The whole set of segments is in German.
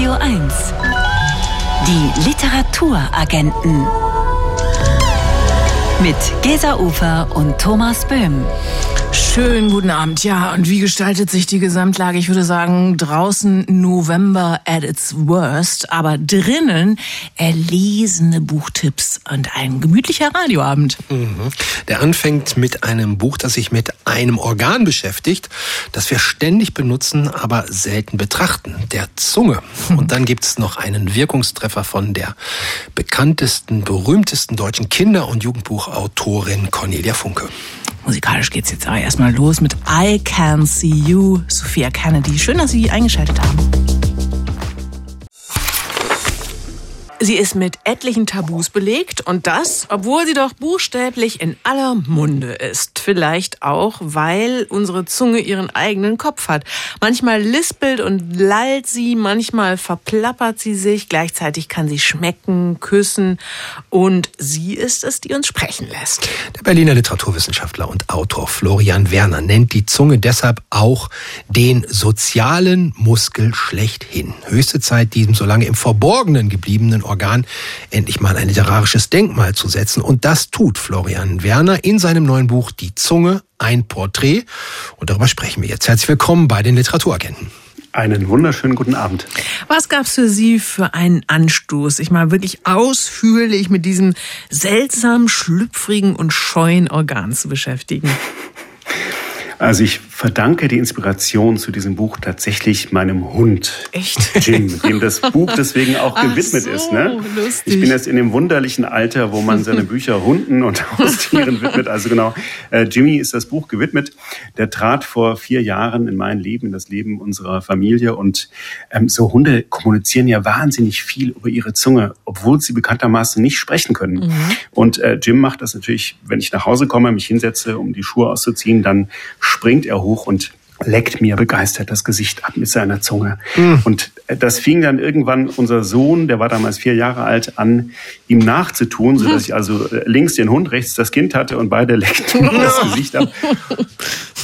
Radio 1. Die Literaturagenten. Mit Gesa Ufer und Thomas Böhm. Schönen guten Abend. Ja, und wie gestaltet sich die Gesamtlage? Ich würde sagen, draußen November at its worst, aber drinnen erlesene Buchtipps und ein gemütlicher Radioabend. Mhm. Der anfängt mit einem Buch, das sich mit einem Organ beschäftigt, das wir ständig benutzen, aber selten betrachten, der Zunge. Und dann gibt's noch einen Wirkungstreffer von der bekanntesten, berühmtesten deutschen Kinder- und Jugendbuchautorin Cornelia Funke. Musikalisch geht's jetzt aber erstmal los mit I Can See You, Sophia Kennedy. Schön, dass Sie eingeschaltet haben. Sie ist mit etlichen Tabus belegt und das, obwohl sie doch buchstäblich in aller Munde ist. Vielleicht auch, weil unsere Zunge ihren eigenen Kopf hat. Manchmal lispelt und lallt sie, manchmal verplappert sie sich, gleichzeitig kann sie schmecken, küssen und sie ist es, die uns sprechen lässt. Der Berliner Literaturwissenschaftler und Autor Florian Werner nennt die Zunge deshalb auch den sozialen Muskel schlechthin. Höchste Zeit, diesem so lange im Verborgenen gebliebenen Organ endlich mal ein literarisches Denkmal zu setzen. Und das tut Florian Werner in seinem neuen Buch Die Zunge, ein Porträt. Und darüber sprechen wir jetzt. Herzlich willkommen bei den Literaturagenten. Einen wunderschönen guten Abend. Was gab's für Sie für einen Anstoß, sich mal wirklich ausführlich mit diesem seltsam schlüpfrigen und scheuen Organ zu beschäftigen? Also ich verdanke die Inspiration zu diesem Buch tatsächlich meinem Hund. Echt? Jim, dem das Buch deswegen auch Ach gewidmet so, ist. Ne? lustig. Ich bin jetzt in dem wunderlichen Alter, wo man seine Bücher Hunden und Haustieren widmet. Also genau, äh, Jimmy ist das Buch gewidmet. Der trat vor vier Jahren in mein Leben, in das Leben unserer Familie. Und ähm, so Hunde kommunizieren ja wahnsinnig viel über ihre Zunge, obwohl sie bekanntermaßen nicht sprechen können. Mhm. Und äh, Jim macht das natürlich, wenn ich nach Hause komme, mich hinsetze, um die Schuhe auszuziehen, dann springt er hoch und leckt mir begeistert das Gesicht ab mit seiner Zunge. Mhm. Und das fing dann irgendwann unser Sohn, der war damals vier Jahre alt, an, ihm nachzutun, so dass ich also links den Hund, rechts das Kind hatte und beide leckten mir das Gesicht ab.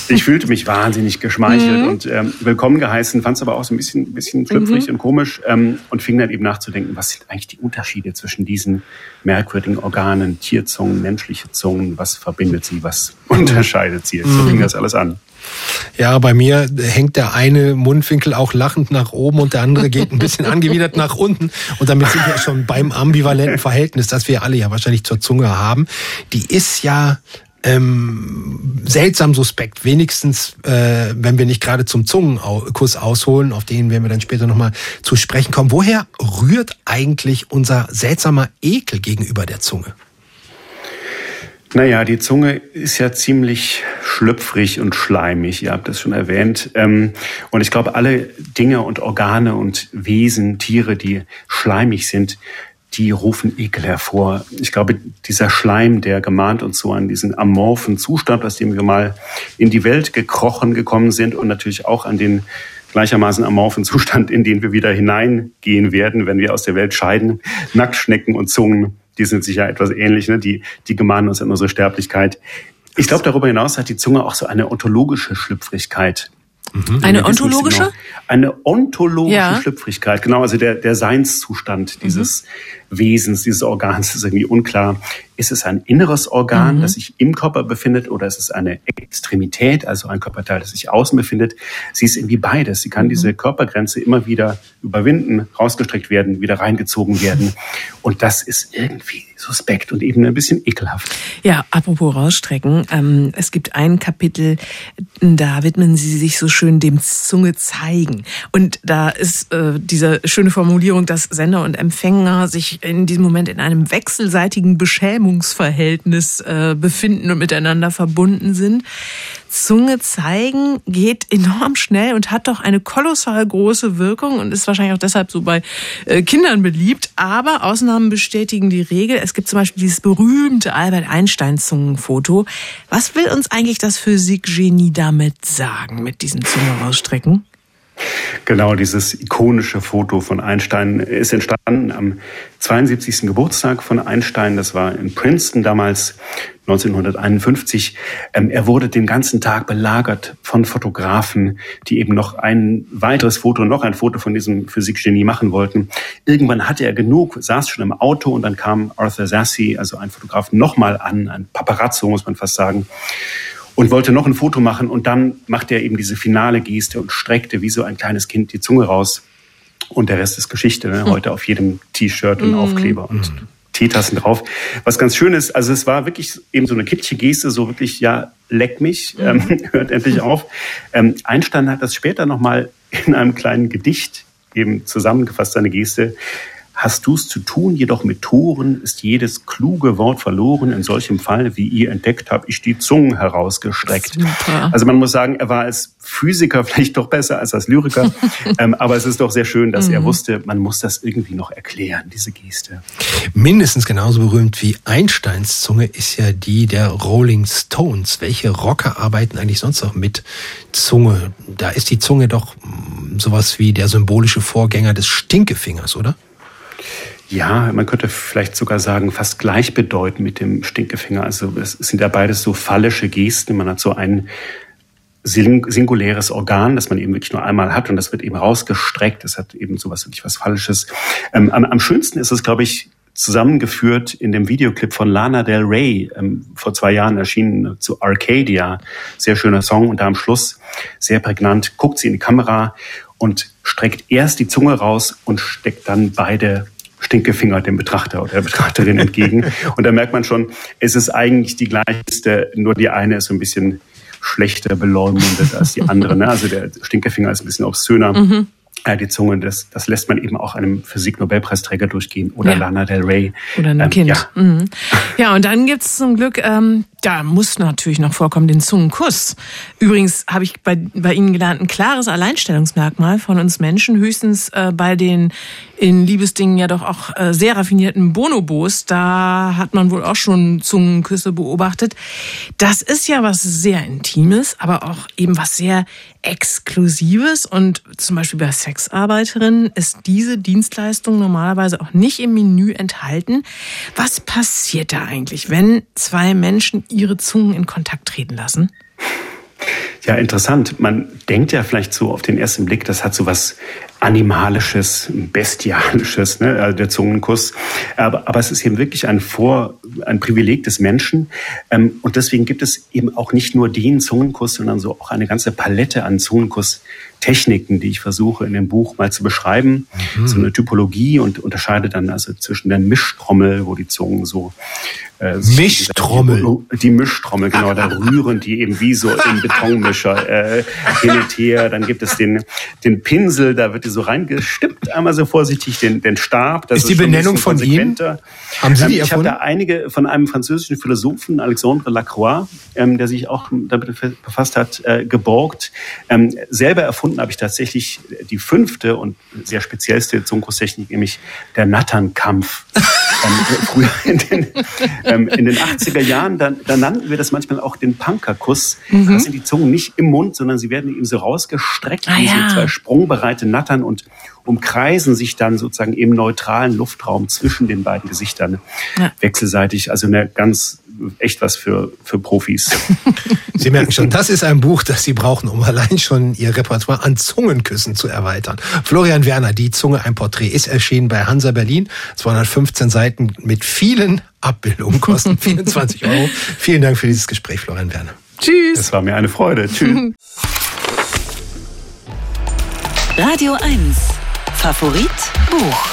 Ich fühlte mich wahnsinnig geschmeichelt Mhm. und ähm, willkommen geheißen, fand es aber auch so ein bisschen, bisschen schlüpfrig Mhm. und komisch ähm, und fing dann eben nachzudenken, was sind eigentlich die Unterschiede zwischen diesen merkwürdigen Organen, Tierzungen, menschliche Zungen, was verbindet sie, was unterscheidet sie? So Mhm. fing das alles an. Ja, bei mir hängt der eine Mundwinkel auch lachend nach oben und der andere geht ein bisschen angewidert nach unten. Und damit sind wir schon beim ambivalenten Verhältnis, das wir alle ja wahrscheinlich zur Zunge haben. Die ist ja ähm, seltsam suspekt, wenigstens äh, wenn wir nicht gerade zum Zungenkuss ausholen, auf den werden wir dann später nochmal zu sprechen kommen. Woher rührt eigentlich unser seltsamer Ekel gegenüber der Zunge? Naja, die Zunge ist ja ziemlich schlüpfrig und schleimig, ihr habt das schon erwähnt. Ähm, Und ich glaube, alle Dinge und Organe und Wesen, Tiere, die schleimig sind, die rufen Ekel hervor. Ich glaube, dieser Schleim, der gemahnt uns so an diesen amorphen Zustand, aus dem wir mal in die Welt gekrochen gekommen sind und natürlich auch an den gleichermaßen amorphen Zustand, in den wir wieder hineingehen werden, wenn wir aus der Welt scheiden. Nacktschnecken und Zungen, die sind sicher etwas ähnlich, ne? die, die gemahnen uns an unsere Sterblichkeit. Ich glaube, darüber hinaus hat die Zunge auch so eine ontologische Schlüpfrigkeit. Eine wissen nicht ontologische? Genau. Eine ontologische Ja. Schlüpfrigkeit, genau, also der, der Seinszustand dieses Wesens, dieses Organs ist irgendwie unklar. Ist es ein inneres Organ, das sich im Körper befindet, oder ist es eine Extremität, also ein Körperteil, das sich außen befindet? Sie ist irgendwie beides. Sie kann diese Körpergrenze immer wieder überwinden, rausgestreckt werden, wieder reingezogen werden. Und das ist irgendwie suspekt und eben ein bisschen ekelhaft. Ja, apropos rausstrecken. Ähm, es gibt ein Kapitel, da widmen Sie sich so schön dem Zunge zeigen. Und da ist äh, diese schöne Formulierung, dass Sender und Empfänger sich in diesem Moment in einem wechselseitigen Beschämungsverhältnis äh, befinden und miteinander verbunden sind. Zunge zeigen geht enorm schnell und hat doch eine kolossal große Wirkung und ist wahrscheinlich auch deshalb so bei äh, Kindern beliebt. Aber Ausnahmen bestätigen die Regel. Es gibt zum Beispiel dieses berühmte Albert Einstein-Zungenfoto. Was will uns eigentlich das Physikgenie damit sagen, mit diesem Zunge rausstrecken? Genau, dieses ikonische Foto von Einstein ist entstanden am 72. Geburtstag von Einstein. Das war in Princeton damals 1951. Ähm, er wurde den ganzen Tag belagert von Fotografen, die eben noch ein weiteres Foto, noch ein Foto von diesem Physikgenie machen wollten. Irgendwann hatte er genug, saß schon im Auto und dann kam Arthur Sassy, also ein Fotograf, nochmal an, ein Paparazzo muss man fast sagen und wollte noch ein Foto machen und dann machte er eben diese finale Geste und streckte wie so ein kleines Kind die Zunge raus. Und der Rest ist Geschichte. Ne? Hm. Heute auf jedem T-Shirt und mhm. Aufkleber und mhm. Teetassen drauf. Was ganz schön ist, also es war wirklich eben so eine kitschige Geste, so wirklich, ja, leck mich, mhm. ähm, hört endlich auf. Ähm, Einstein hat das später nochmal in einem kleinen Gedicht eben zusammengefasst, seine Geste. Hast du's zu tun, jedoch mit Toren ist jedes kluge Wort verloren. In solchem Fall, wie ihr entdeckt, habe ich die Zungen herausgestreckt. Super. Also man muss sagen, er war als Physiker vielleicht doch besser als als Lyriker. ähm, aber es ist doch sehr schön, dass mhm. er wusste, man muss das irgendwie noch erklären, diese Geste. Mindestens genauso berühmt wie Einsteins Zunge ist ja die der Rolling Stones. Welche Rocker arbeiten eigentlich sonst noch mit Zunge? Da ist die Zunge doch mm, sowas wie der symbolische Vorgänger des Stinkefingers, oder? Ja, man könnte vielleicht sogar sagen, fast gleichbedeutend mit dem Stinkefinger. Also es sind ja beides so phallische Gesten. Man hat so ein singuläres Organ, das man eben wirklich nur einmal hat und das wird eben rausgestreckt. Das hat eben sowas wirklich was Phallisches. Ähm, am, am, schönsten ist es, glaube ich, zusammengeführt in dem Videoclip von Lana Del Rey, ähm, vor zwei Jahren erschienen zu Arcadia. Sehr schöner Song und da am Schluss, sehr prägnant, guckt sie in die Kamera und streckt erst die Zunge raus und steckt dann beide Stinkefinger dem Betrachter oder der Betrachterin entgegen. Und da merkt man schon, es ist eigentlich die gleichste, nur die eine ist so ein bisschen schlechter beleumundet als die andere. Ne? Also der Stinkefinger ist ein bisschen obszöner. Mhm. Die Zunge, das, das lässt man eben auch einem Physik-Nobelpreisträger durchgehen oder ja. Lana Del Rey. Oder einem ähm, Kind. Ja. Mhm. ja, und dann gibt's zum Glück ähm, da muss natürlich noch vorkommen, den Zungenkuss. Übrigens habe ich bei, bei Ihnen gelernt, ein klares Alleinstellungsmerkmal von uns Menschen, höchstens äh, bei den in Liebesdingen ja doch auch äh, sehr raffinierten Bonobos. Da hat man wohl auch schon Zungenküsse beobachtet. Das ist ja was sehr Intimes, aber auch eben was sehr Exklusives. Und zum Beispiel bei Sexarbeiterinnen ist diese Dienstleistung normalerweise auch nicht im Menü enthalten. Was passiert da eigentlich, wenn zwei Menschen ihre Zungen in Kontakt treten lassen? Ja, interessant. Man denkt ja vielleicht so auf den ersten Blick, das hat so was Animalisches, Bestialisches, ne? also der Zungenkuss. Aber, aber es ist eben wirklich ein Vor, ein Privileg des Menschen. Ähm, und deswegen gibt es eben auch nicht nur den Zungenkuss, sondern so auch eine ganze Palette an Zungenkuss-Techniken, die ich versuche in dem Buch mal zu beschreiben. Mhm. So eine Typologie und unterscheide dann also zwischen der Mischtrommel, wo die Zungen so äh, Mischtrommel. Die, die Mischtrommel, genau, da rühren die eben wie so im Betonmischer äh, hin und her. Dann gibt es den, den Pinsel, da wird die so reingestimmt, einmal so vorsichtig, den, den Stab. Das ist, ist die Benennung von ihm? Haben Sie die ähm, Ich habe da einige von einem französischen Philosophen, Alexandre Lacroix, ähm, der sich auch damit befasst hat, äh, geborgt. Ähm, selber erfunden habe ich tatsächlich die fünfte und sehr speziellste Zungenkusstechnik, nämlich der Natternkampf. ähm, früher in den, ähm, in den 80er Jahren, da, da nannten wir das manchmal auch den Punkerkuss. Mhm. Da sind die Zungen nicht im Mund, sondern sie werden eben so rausgestreckt, ah, wie ja. so zwei sprungbereite Nattern und umkreisen sich dann sozusagen im neutralen Luftraum zwischen den beiden Gesichtern ja. wechselseitig. Also eine ganz echt was für, für Profis. Sie merken schon, das ist ein Buch, das Sie brauchen, um allein schon Ihr Repertoire an Zungenküssen zu erweitern. Florian Werner, Die Zunge, ein Porträt, ist erschienen bei Hansa Berlin. 215 Seiten mit vielen Abbildungen, kosten 24 Euro. Vielen Dank für dieses Gespräch, Florian Werner. Tschüss. Es war mir eine Freude. Tschüss. Radio 1. Favorit Buch.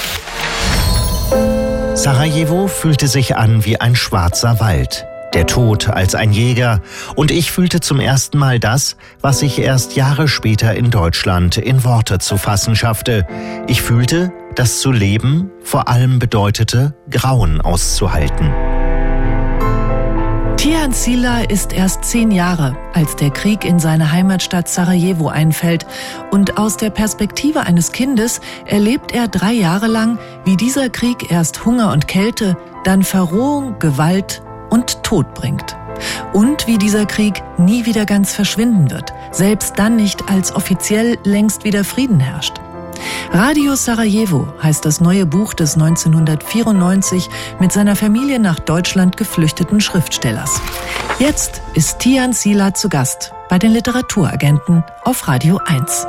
Sarajevo fühlte sich an wie ein schwarzer Wald. Der Tod als ein Jäger. Und ich fühlte zum ersten Mal das, was ich erst Jahre später in Deutschland in Worte zu fassen schaffte. Ich fühlte, dass zu leben vor allem bedeutete, Grauen auszuhalten. Tian Sila ist erst zehn Jahre, als der Krieg in seine Heimatstadt Sarajevo einfällt. Und aus der Perspektive eines Kindes erlebt er drei Jahre lang, wie dieser Krieg erst Hunger und Kälte, dann Verrohung, Gewalt und Tod bringt. Und wie dieser Krieg nie wieder ganz verschwinden wird, selbst dann nicht, als offiziell längst wieder Frieden herrscht. Radio Sarajevo heißt das neue Buch des 1994 mit seiner Familie nach Deutschland geflüchteten Schriftstellers. Jetzt ist Tian Sila zu Gast bei den Literaturagenten auf Radio 1.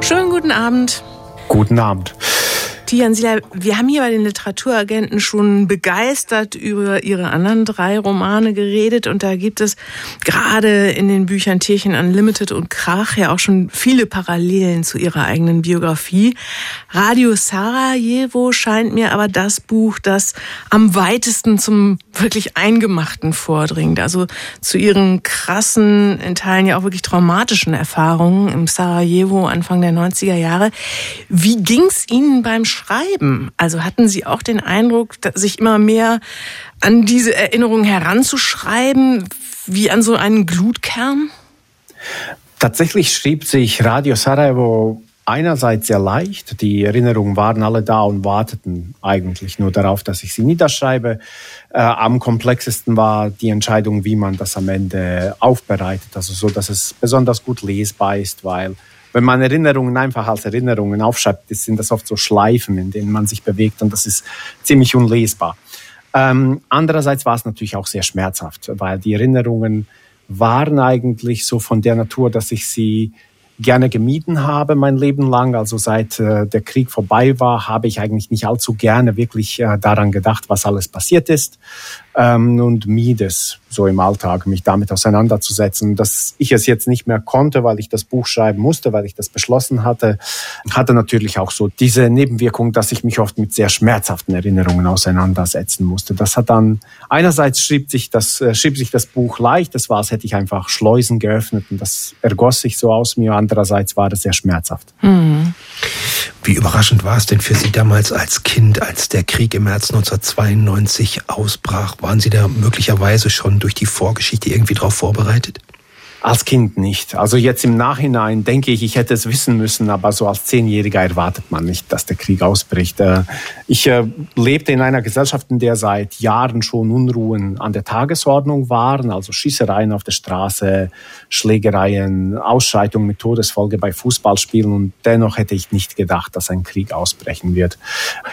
Schönen guten Abend. Guten Abend. Tian Sila, wir haben hier bei den Literaturagenten schon begeistert über Ihre anderen drei Romane geredet und da gibt es gerade in den Büchern Tierchen Unlimited und Krach ja auch schon viele Parallelen zu Ihrer eigenen Biografie. Radio Sarajevo scheint mir aber das Buch, das am weitesten zum wirklich Eingemachten vordringt, also zu Ihren krassen, in Teilen ja auch wirklich traumatischen Erfahrungen im Sarajevo Anfang der 90er Jahre. Wie ging's Ihnen beim Schreiben? Also hatten Sie auch den Eindruck, sich immer mehr an diese Erinnerungen heranzuschreiben, wie an so einen Glutkern? Tatsächlich schrieb sich Radio Sarajevo einerseits sehr leicht. Die Erinnerungen waren alle da und warteten eigentlich nur darauf, dass ich sie niederschreibe. Äh, am komplexesten war die Entscheidung, wie man das am Ende aufbereitet, also so, dass es besonders gut lesbar ist, weil wenn man Erinnerungen einfach als Erinnerungen aufschreibt, sind das oft so Schleifen, in denen man sich bewegt und das ist ziemlich unlesbar. Ähm, andererseits war es natürlich auch sehr schmerzhaft, weil die Erinnerungen waren eigentlich so von der Natur, dass ich sie gerne gemieden habe mein Leben lang. Also seit äh, der Krieg vorbei war, habe ich eigentlich nicht allzu gerne wirklich äh, daran gedacht, was alles passiert ist ähm, und mied es so im Alltag, mich damit auseinanderzusetzen. Dass ich es jetzt nicht mehr konnte, weil ich das Buch schreiben musste, weil ich das beschlossen hatte, hatte natürlich auch so diese Nebenwirkung, dass ich mich oft mit sehr schmerzhaften Erinnerungen auseinandersetzen musste. Das hat dann einerseits schrieb sich das äh, schrieb sich das Buch leicht, das war, als hätte ich einfach Schleusen geöffnet und das ergoss sich so aus mir. Andererseits war es sehr schmerzhaft. Mhm. Wie überraschend war es denn für Sie damals als Kind, als der Krieg im März 1992 ausbrach? Waren Sie da möglicherweise schon durch die Vorgeschichte irgendwie darauf vorbereitet? Als Kind nicht. Also jetzt im Nachhinein denke ich, ich hätte es wissen müssen, aber so als Zehnjähriger erwartet man nicht, dass der Krieg ausbricht. Äh, ich äh, lebte in einer Gesellschaft, in der seit Jahren schon Unruhen an der Tagesordnung waren, also Schießereien auf der Straße, Schlägereien, Ausschreitungen mit Todesfolge bei Fußballspielen und dennoch hätte ich nicht gedacht, dass ein Krieg ausbrechen wird.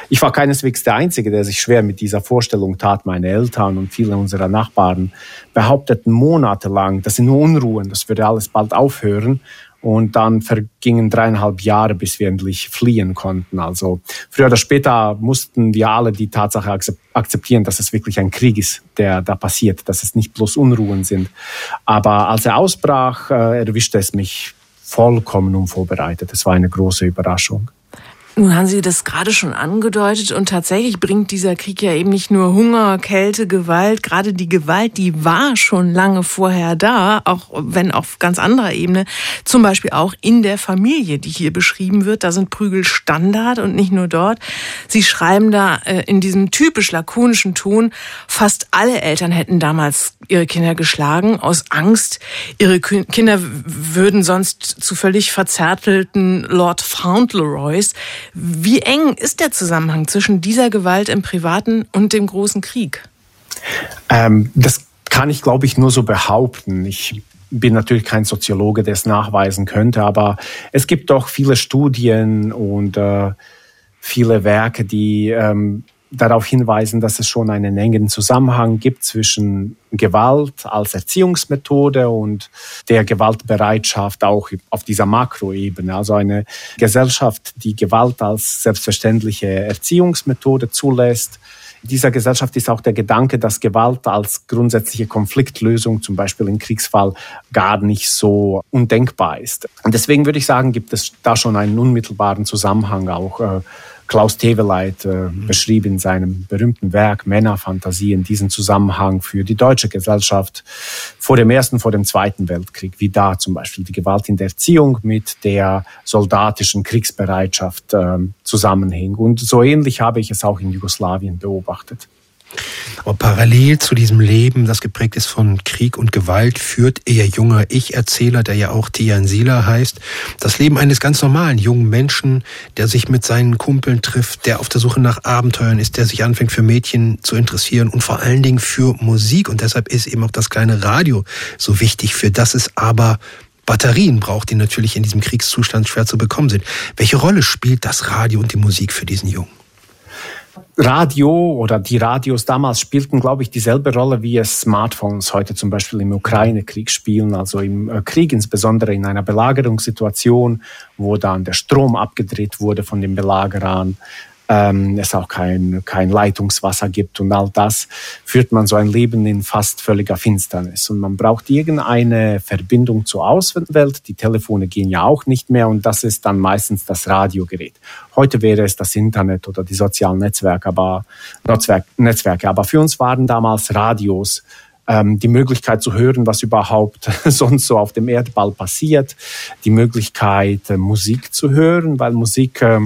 Ich war keineswegs der Einzige, der sich schwer mit dieser Vorstellung tat. Meine Eltern und viele unserer Nachbarn behaupteten monatelang, dass sie nur Unruhen und das würde alles bald aufhören. Und dann vergingen dreieinhalb Jahre, bis wir endlich fliehen konnten. Also früher oder später mussten wir alle die Tatsache akzeptieren, dass es wirklich ein Krieg ist, der da passiert, dass es nicht bloß Unruhen sind. Aber als er ausbrach, äh, erwischte es mich vollkommen unvorbereitet. Es war eine große Überraschung. Nun haben Sie das gerade schon angedeutet und tatsächlich bringt dieser Krieg ja eben nicht nur Hunger, Kälte, Gewalt. Gerade die Gewalt, die war schon lange vorher da, auch wenn auf ganz anderer Ebene. Zum Beispiel auch in der Familie, die hier beschrieben wird. Da sind Prügel Standard und nicht nur dort. Sie schreiben da äh, in diesem typisch lakonischen Ton, fast alle Eltern hätten damals ihre Kinder geschlagen aus Angst, ihre Kinder würden sonst zu völlig verzärtelten Lord Fauntleroys wie eng ist der Zusammenhang zwischen dieser Gewalt im Privaten und dem großen Krieg? Ähm, das kann ich, glaube ich, nur so behaupten. Ich bin natürlich kein Soziologe, der es nachweisen könnte, aber es gibt doch viele Studien und äh, viele Werke, die ähm, darauf hinweisen, dass es schon einen engen Zusammenhang gibt zwischen Gewalt als Erziehungsmethode und der Gewaltbereitschaft auch auf dieser Makroebene. Also eine Gesellschaft, die Gewalt als selbstverständliche Erziehungsmethode zulässt. Dieser Gesellschaft ist auch der Gedanke, dass Gewalt als grundsätzliche Konfliktlösung, zum Beispiel im Kriegsfall, gar nicht so undenkbar ist. Und deswegen würde ich sagen, gibt es da schon einen unmittelbaren Zusammenhang auch äh, Klaus Teveleit äh, beschrieb in seinem berühmten Werk Männerfantasie in diesem Zusammenhang für die deutsche Gesellschaft vor dem Ersten, vor dem Zweiten Weltkrieg, wie da zum Beispiel die Gewalt in der Erziehung mit der soldatischen Kriegsbereitschaft äh, zusammenhing. Und so ähnlich habe ich es auch in Jugoslawien beobachtet. Aber parallel zu diesem Leben, das geprägt ist von Krieg und Gewalt, führt ihr junger Ich-Erzähler, der ja auch Tian Sila heißt, das Leben eines ganz normalen jungen Menschen, der sich mit seinen Kumpeln trifft, der auf der Suche nach Abenteuern ist, der sich anfängt für Mädchen zu interessieren und vor allen Dingen für Musik. Und deshalb ist eben auch das kleine Radio so wichtig, für das es aber Batterien braucht, die natürlich in diesem Kriegszustand schwer zu bekommen sind. Welche Rolle spielt das Radio und die Musik für diesen Jungen? Radio oder die Radios damals spielten, glaube ich, dieselbe Rolle wie es Smartphones heute zum Beispiel im Ukraine-Krieg spielen. Also im äh, Krieg, insbesondere in einer Belagerungssituation, wo dann der Strom abgedreht wurde von den Belagerern, ähm, es auch kein, kein Leitungswasser gibt und all das, führt man so ein Leben in fast völliger Finsternis. Und man braucht irgendeine Verbindung zur Außenwelt. Die Telefone gehen ja auch nicht mehr und das ist dann meistens das Radiogerät. Heute wäre es das Internet oder die sozialen Netzwerke, aber, Netzwerk, Netzwerke. aber für uns waren damals Radios ähm, die Möglichkeit zu hören, was überhaupt sonst so auf dem Erdball passiert, die Möglichkeit, äh, Musik zu hören, weil Musik äh,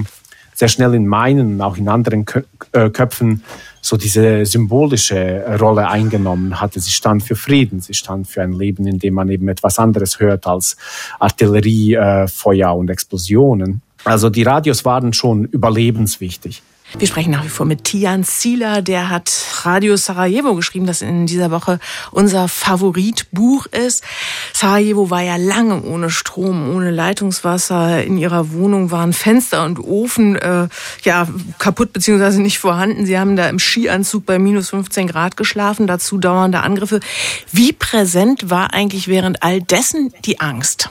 sehr schnell in meinen und auch in anderen äh, Köpfen so diese symbolische Rolle eingenommen hatte. Sie stand für Frieden, sie stand für ein Leben, in dem man eben etwas anderes hört als Artillerie, äh, und Explosionen. Also die Radios waren schon überlebenswichtig. Wir sprechen nach wie vor mit Tian Zieler, der hat Radio Sarajevo geschrieben, das in dieser Woche unser Favoritbuch ist. Sarajevo war ja lange ohne Strom, ohne Leitungswasser. In ihrer Wohnung waren Fenster und Ofen äh, ja kaputt beziehungsweise nicht vorhanden. Sie haben da im Skianzug bei minus 15 Grad geschlafen, dazu dauernde Angriffe. Wie präsent war eigentlich während all dessen die Angst?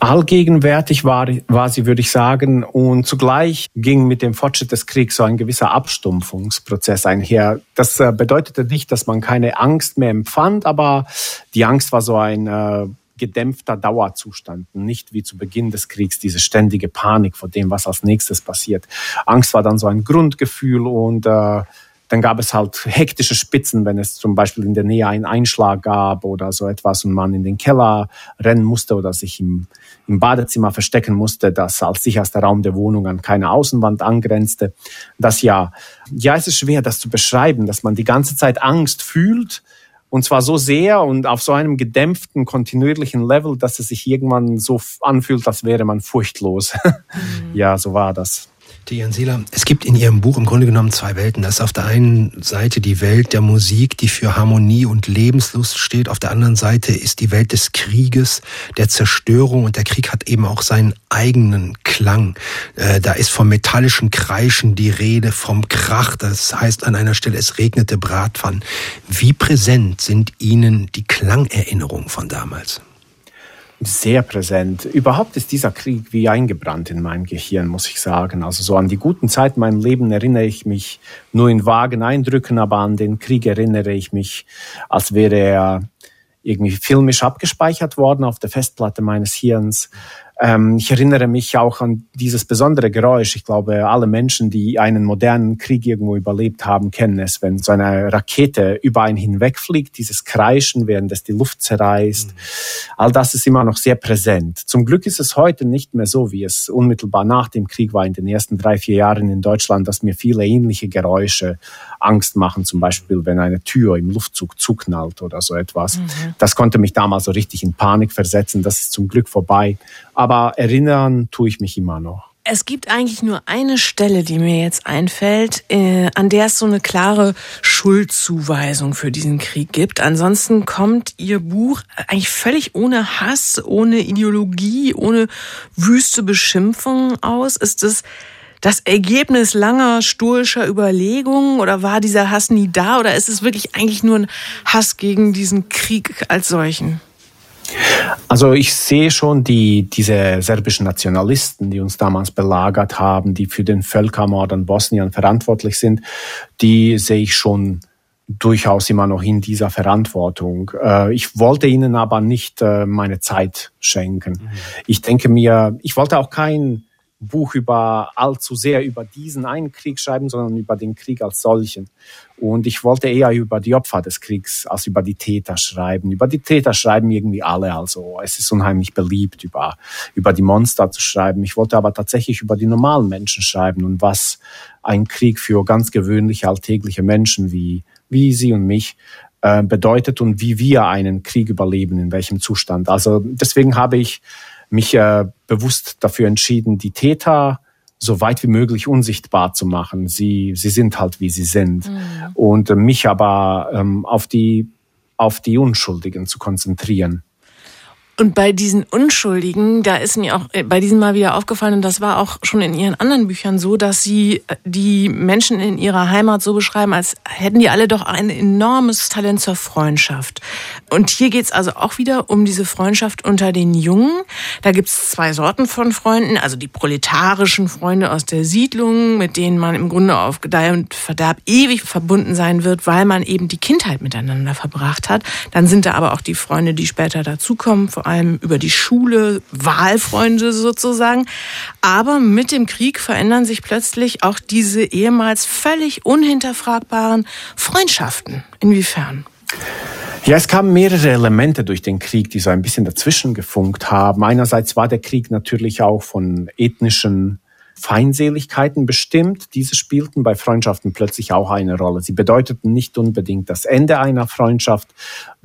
Allgegenwärtig war, war sie, würde ich sagen. Und zugleich ging mit dem Fortschritt des Kriegs so ein gewisser Abstumpfungsprozess einher. Das äh, bedeutete nicht, dass man keine Angst mehr empfand, aber die Angst war so ein äh, gedämpfter Dauerzustand, nicht wie zu Beginn des Kriegs diese ständige Panik vor dem, was als nächstes passiert. Angst war dann so ein Grundgefühl und äh, dann gab es halt hektische Spitzen, wenn es zum Beispiel in der Nähe einen Einschlag gab oder so etwas und man in den Keller rennen musste oder sich im, im Badezimmer verstecken musste, das als sicherster Raum der Wohnung an keine Außenwand angrenzte. Das ja, ja, es ist schwer, das zu beschreiben, dass man die ganze Zeit Angst fühlt, und zwar so sehr und auf so einem gedämpften, kontinuierlichen Level, dass es sich irgendwann so anfühlt, als wäre man furchtlos. Mhm. ja, so war das. Diane Sela, es gibt in Ihrem Buch im Grunde genommen zwei Welten. Das ist auf der einen Seite die Welt der Musik, die für Harmonie und Lebenslust steht. Auf der anderen Seite ist die Welt des Krieges, der Zerstörung. Und der Krieg hat eben auch seinen eigenen Klang. Äh, da ist vom metallischen Kreischen die Rede, vom Krach. Das heißt an einer Stelle, es regnete Bratpfannen. Wie präsent sind Ihnen die Klangerinnerungen von damals? Sehr präsent. Überhaupt ist dieser Krieg wie eingebrannt in mein Gehirn, muss ich sagen. Also so an die guten Zeiten meinem Leben erinnere ich mich nur in vagen Eindrücken, aber an den Krieg erinnere ich mich, als wäre er irgendwie filmisch abgespeichert worden auf der Festplatte meines Hirns. Ähm, ich erinnere mich auch an dieses besondere Geräusch. Ich glaube, alle Menschen, die einen modernen Krieg irgendwo überlebt haben, kennen es, wenn so eine Rakete über einen hinwegfliegt, dieses Kreischen, während es die Luft zerreißt. Mhm. All das ist immer noch sehr präsent. Zum Glück ist es heute nicht mehr so, wie es unmittelbar nach dem Krieg war in den ersten drei, vier Jahren in Deutschland, dass mir viele ähnliche Geräusche Angst machen, zum Beispiel, wenn eine Tür im Luftzug zuknallt oder so etwas. Mhm. Das konnte mich damals so richtig in Panik versetzen. Das ist zum Glück vorbei. Aber erinnern tue ich mich immer noch. Es gibt eigentlich nur eine Stelle, die mir jetzt einfällt, äh, an der es so eine klare Schuldzuweisung für diesen Krieg gibt. Ansonsten kommt Ihr Buch eigentlich völlig ohne Hass, ohne Ideologie, ohne wüste Beschimpfung aus. Ist es das Ergebnis langer stoischer Überlegungen oder war dieser Hass nie da oder ist es wirklich eigentlich nur ein Hass gegen diesen Krieg als solchen? Also ich sehe schon die, diese serbischen Nationalisten, die uns damals belagert haben, die für den Völkermord an Bosnien verantwortlich sind, die sehe ich schon durchaus immer noch in dieser Verantwortung. Äh, ich wollte ihnen aber nicht äh, meine Zeit schenken. Mhm. Ich denke mir, ich wollte auch kein Buch über allzu sehr über diesen einen Krieg schreiben, sondern über den Krieg als solchen. Und ich wollte eher über die Opfer des Kriegs als über die Täter schreiben. Über die Täter schreiben irgendwie alle. Also es ist unheimlich beliebt, über, über die Monster zu schreiben. Ich wollte aber tatsächlich über die normalen Menschen schreiben und was ein Krieg für ganz gewöhnliche, alltägliche Menschen wie, wie Sie und mich äh, bedeutet und wie wir einen Krieg überleben, in welchem Zustand. Also deswegen habe ich mich äh, bewusst dafür entschieden, die Täter so weit wie möglich unsichtbar zu machen. Sie, sie sind halt, wie sie sind. Mhm. Und äh, mich aber ähm, auf, die, auf die Unschuldigen zu konzentrieren. Und bei diesen Unschuldigen, da ist mir auch äh, bei diesem Mal wieder aufgefallen, und das war auch schon in ihren anderen Büchern so, dass sie äh, die Menschen in ihrer Heimat so beschreiben, als hätten die alle doch ein enormes Talent zur Freundschaft. Und hier geht's also auch wieder um diese Freundschaft unter den Jungen. Da gibt's zwei Sorten von Freunden, also die proletarischen Freunde aus der Siedlung, mit denen man im Grunde auf Gedeih und Verderb ewig verbunden sein wird, weil man eben die Kindheit miteinander verbracht hat. Dann sind da aber auch die Freunde, die später dazukommen, vor allem über die Schule, Wahlfreunde sozusagen. Aber mit dem Krieg verändern sich plötzlich auch diese ehemals völlig unhinterfragbaren Freundschaften. Inwiefern? Ja, es kamen mehrere Elemente durch den Krieg, die so ein bisschen dazwischen gefunkt haben. Einerseits war der Krieg natürlich auch von ethnischen Feindseligkeiten bestimmt. Diese spielten bei Freundschaften plötzlich auch eine Rolle. Sie bedeuteten nicht unbedingt das Ende einer Freundschaft,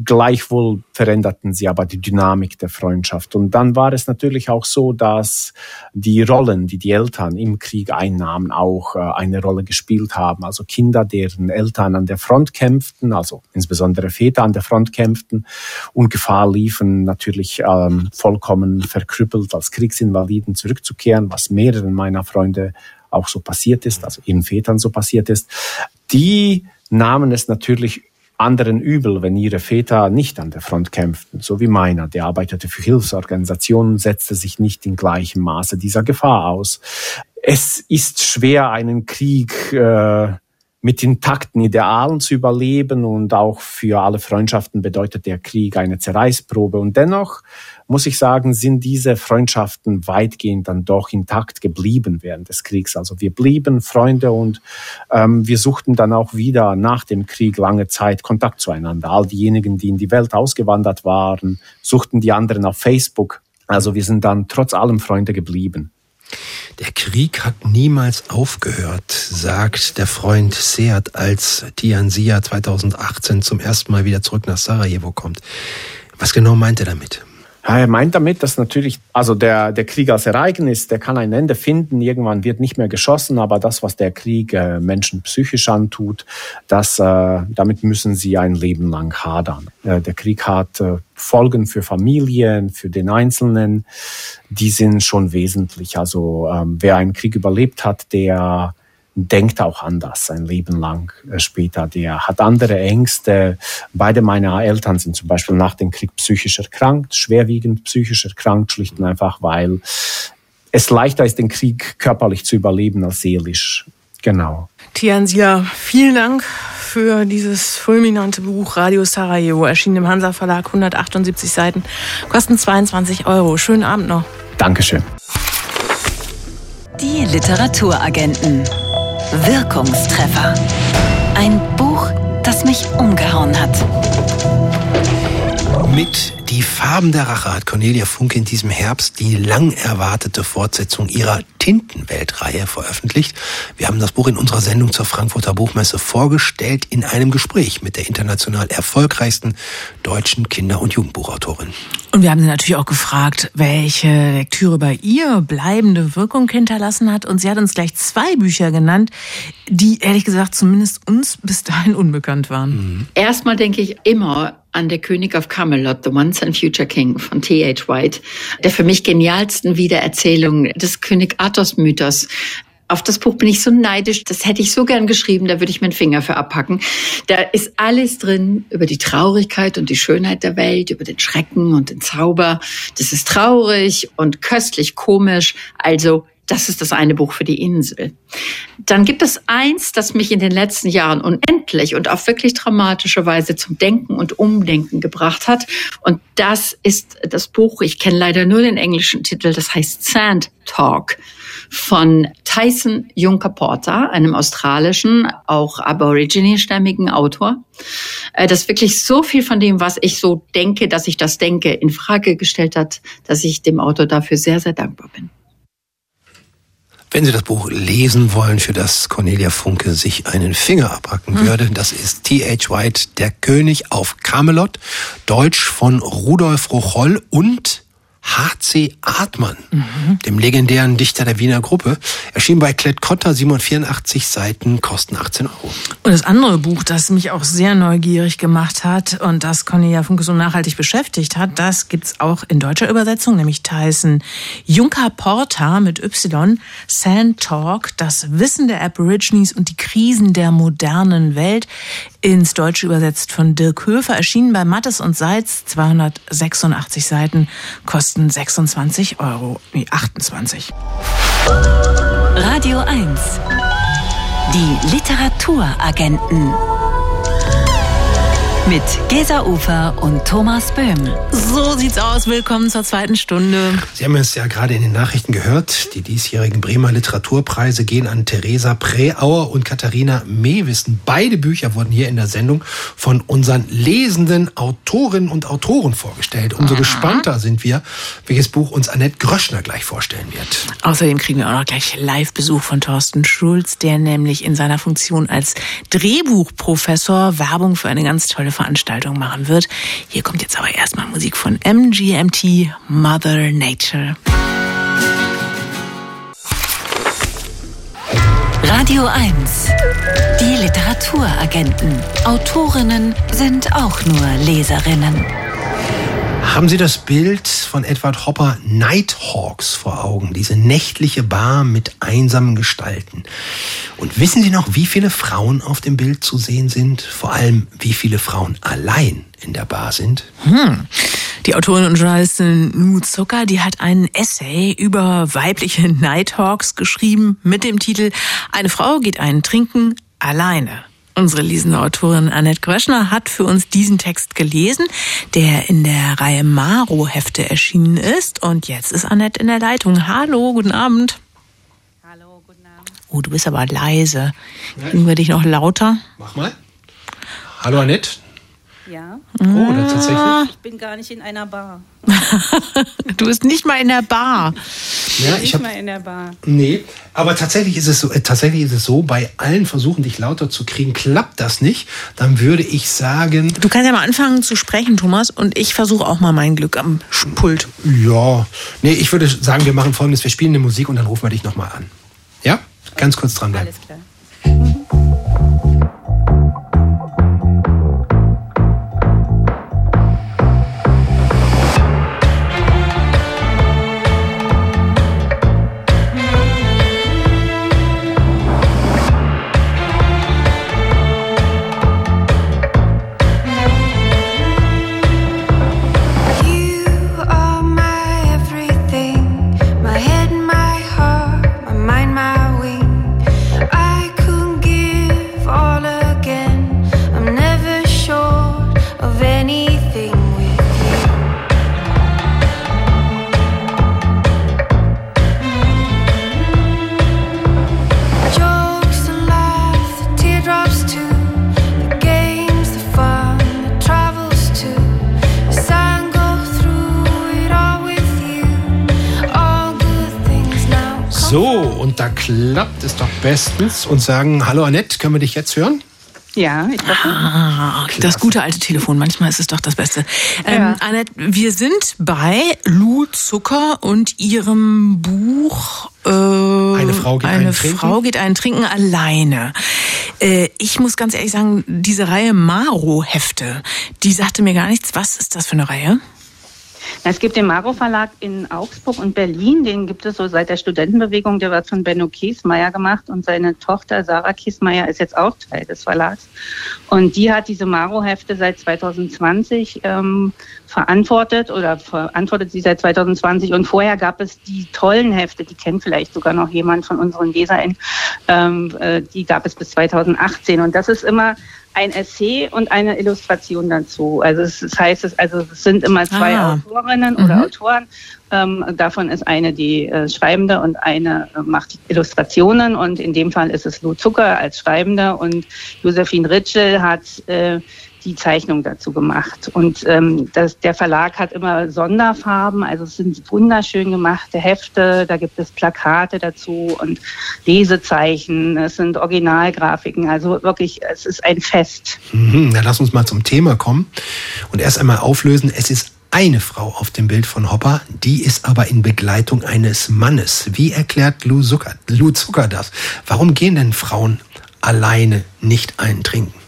gleichwohl veränderten sie aber die Dynamik der Freundschaft. Und dann war es natürlich auch so, dass die Rollen, die die Eltern im Krieg einnahmen, auch äh, eine Rolle gespielt haben. Also Kinder, deren Eltern an der Front kämpften, also insbesondere Väter an der Front kämpften und Gefahr liefen, natürlich ähm, vollkommen verkrüppelt als Kriegsinvaliden zurückzukehren, was mehreren meiner meiner Freunde auch so passiert ist, also ihren Vätern so passiert ist, die nahmen es natürlich anderen übel, wenn ihre Väter nicht an der Front kämpften, so wie meiner. Der arbeitete für Hilfsorganisationen, setzte sich nicht in gleichem Maße dieser Gefahr aus. Es ist schwer, einen Krieg äh, mit intakten Idealen zu überleben und auch für alle Freundschaften bedeutet der Krieg eine Zerreißprobe. Und dennoch muss ich sagen, sind diese Freundschaften weitgehend dann doch intakt geblieben während des Kriegs. Also wir blieben Freunde und ähm, wir suchten dann auch wieder nach dem Krieg lange Zeit Kontakt zueinander. All diejenigen, die in die Welt ausgewandert waren, suchten die anderen auf Facebook. Also wir sind dann trotz allem Freunde geblieben. Der Krieg hat niemals aufgehört, sagt der Freund Seat, als Tian Sia 2018 zum ersten Mal wieder zurück nach Sarajevo kommt. Was genau meint er damit? Ja, er meint damit, dass natürlich, also der, der Krieg als Ereignis, der kann ein Ende finden. Irgendwann wird nicht mehr geschossen, aber das, was der Krieg äh, Menschen psychisch antut, das, äh, damit müssen sie ein Leben lang hadern. Äh, der Krieg hat äh, Folgen für Familien, für den Einzelnen, die sind schon wesentlich. Also ähm, wer einen Krieg überlebt hat, der denkt auch anders sein Leben lang äh, später. Der hat andere Ängste. Beide meiner Eltern sind zum Beispiel nach dem Krieg psychisch erkrankt, schwerwiegend psychisch erkrankt, schlicht und einfach, weil es leichter ist, den Krieg körperlich zu überleben als seelisch. Genau. Tiansia, vielen Dank für dieses fulminante Buch Radio Sarajevo, erschienen im Hansa Verlag, 178 Seiten, kosten 22 Euro. Schönen Abend noch. Dankeschön. Die Literaturagenten. Wirkungstreffer. Ein Buch, das mich umgehauen hat. Mit Die Farben der Rache hat Cornelia Funke in diesem Herbst die lang erwartete Fortsetzung ihrer Tintenweltreihe veröffentlicht. Wir haben das Buch in unserer Sendung zur Frankfurter Buchmesse vorgestellt in einem Gespräch mit der international erfolgreichsten deutschen Kinder- und Jugendbuchautorin. Und wir haben sie natürlich auch gefragt, welche Lektüre bei ihr bleibende Wirkung hinterlassen hat. Und sie hat uns gleich zwei Bücher genannt, die ehrlich gesagt zumindest uns bis dahin unbekannt waren. Mhm. Erstmal denke ich immer an Der König of Camelot, The Once and Future King von T.H. White, der für mich genialsten Wiedererzählung des König Arthurs Mythos. Auf das Buch bin ich so neidisch. Das hätte ich so gern geschrieben, da würde ich meinen Finger für abpacken. Da ist alles drin über die Traurigkeit und die Schönheit der Welt, über den Schrecken und den Zauber. Das ist traurig und köstlich komisch. Also das ist das eine Buch für die Insel. Dann gibt es eins, das mich in den letzten Jahren unendlich und auf wirklich dramatische Weise zum Denken und Umdenken gebracht hat. Und das ist das Buch, ich kenne leider nur den englischen Titel, das heißt Sand Talk von Tyson Juncker Porter, einem australischen, auch Aborigine-stämmigen Autor, äh, das wirklich so viel von dem, was ich so denke, dass ich das denke, in Frage gestellt hat, dass ich dem Autor dafür sehr, sehr dankbar bin. Wenn Sie das Buch lesen wollen, für das Cornelia Funke sich einen Finger abhacken hm. würde, das ist T.H. White, Der König auf Camelot, Deutsch von Rudolf Rocholl und H.C. Artmann, mhm. dem legendären Dichter der Wiener Gruppe, erschien bei Klett-Cotta, 784 Seiten, kosten 18 Euro. Und das andere Buch, das mich auch sehr neugierig gemacht hat und das Cornelia Funke so nachhaltig beschäftigt hat, das gibt's auch in deutscher Übersetzung, nämlich Tyson Juncker Porta mit Y, Sand Talk, das Wissen der Aborigines und die Krisen der modernen Welt ins Deutsche übersetzt von Dirk Höfer, erschienen bei Mattes und Seitz, 286 Seiten, kosten 26 Euro, nee, 28. Radio 1. Die Literaturagenten mit Gesa Ufer und Thomas Böhm. So sieht's aus. Willkommen zur zweiten Stunde. Sie haben es ja gerade in den Nachrichten gehört. Die diesjährigen Bremer Literaturpreise gehen an Theresa Preauer und Katharina Mewissen. Beide Bücher wurden hier in der Sendung von unseren lesenden Autorinnen und Autoren vorgestellt. Umso Aha. gespannter sind wir, welches Buch uns Annette Gröschner gleich vorstellen wird. Außerdem kriegen wir auch noch gleich Live-Besuch von Thorsten Schulz, der nämlich in seiner Funktion als Drehbuchprofessor Werbung für eine ganz tolle Veranstaltung machen wird. Hier kommt jetzt aber erstmal Musik von MGMT Mother Nature. Radio 1. Die Literaturagenten. Autorinnen sind auch nur Leserinnen. Haben Sie das Bild von Edward Hopper Nighthawks vor Augen? Diese nächtliche Bar mit einsamen Gestalten. Und wissen Sie noch, wie viele Frauen auf dem Bild zu sehen sind? Vor allem, wie viele Frauen allein in der Bar sind? Hm. Die Autorin und Journalistin Nu Zucker, die hat einen Essay über weibliche Nighthawks geschrieben mit dem Titel Eine Frau geht einen trinken alleine. Unsere lesende Autorin Annette Gröschner hat für uns diesen Text gelesen, der in der Reihe Maro-Hefte erschienen ist. Und jetzt ist Annette in der Leitung. Hallo, guten Abend. Hallo, guten Abend. Oh, du bist aber leise. Kriegen wir dich noch lauter? Mach mal. Hallo, Annette. Ja. Oh, das tatsächlich. Ich bin gar nicht in einer Bar. du bist nicht mal in der Bar. Ja, ich nicht hab, mal in der Bar. Nee, aber tatsächlich ist es so, äh, tatsächlich ist es so, bei allen Versuchen, dich lauter zu kriegen, klappt das nicht. Dann würde ich sagen. Du kannst ja mal anfangen zu sprechen, Thomas, und ich versuche auch mal mein Glück am Pult. Ja. Nee, ich würde sagen, wir machen folgendes: Wir spielen eine Musik und dann rufen wir dich nochmal an. Ja? Ganz kurz dran bleiben. Alles klar. Klappt es doch bestens und sagen, hallo Annette, können wir dich jetzt hören? Ja, ich hoffe. Ah, das gute alte Telefon, manchmal ist es doch das Beste. Ähm, ja. Annette, wir sind bei Lou Zucker und ihrem Buch äh, Eine Frau geht eine einen trinken. Frau geht einen trinken alleine. Äh, ich muss ganz ehrlich sagen, diese Reihe Maro-Hefte, die sagte mir gar nichts. Was ist das für eine Reihe? Es gibt den Maro Verlag in Augsburg und Berlin, den gibt es so seit der Studentenbewegung, der wird von Benno Kiesmeier gemacht und seine Tochter Sarah Kiesmeier ist jetzt auch Teil des Verlags. Und die hat diese Maro-Hefte seit 2020 ähm, verantwortet oder verantwortet sie seit 2020 und vorher gab es die tollen Hefte, die kennt vielleicht sogar noch jemand von unseren LeserInnen, ähm, äh, die gab es bis 2018 und das ist immer ein Essay und eine Illustration dazu. Also es, das heißt, es, also es sind immer zwei Ah. Autorinnen Mhm. oder Autoren. Ähm, davon ist eine die äh, Schreibende und eine äh, macht Illustrationen. Und in dem Fall ist es Lou Zucker als Schreibende und Josephine Ritschel hat äh, die Zeichnung dazu gemacht. Und ähm, das, der Verlag hat immer Sonderfarben, also es sind wunderschön gemachte Hefte, da gibt es Plakate dazu und Lesezeichen, es sind Originalgrafiken, also wirklich, es ist ein Fest. Mhm, dann lass uns mal zum Thema kommen und erst einmal auflösen. Es ist eine Frau auf dem Bild von Hopper, die ist aber in Begleitung eines Mannes. Wie erklärt Lou Zucker, Lou Zucker das? Warum gehen denn Frauen alleine nicht eintrinken?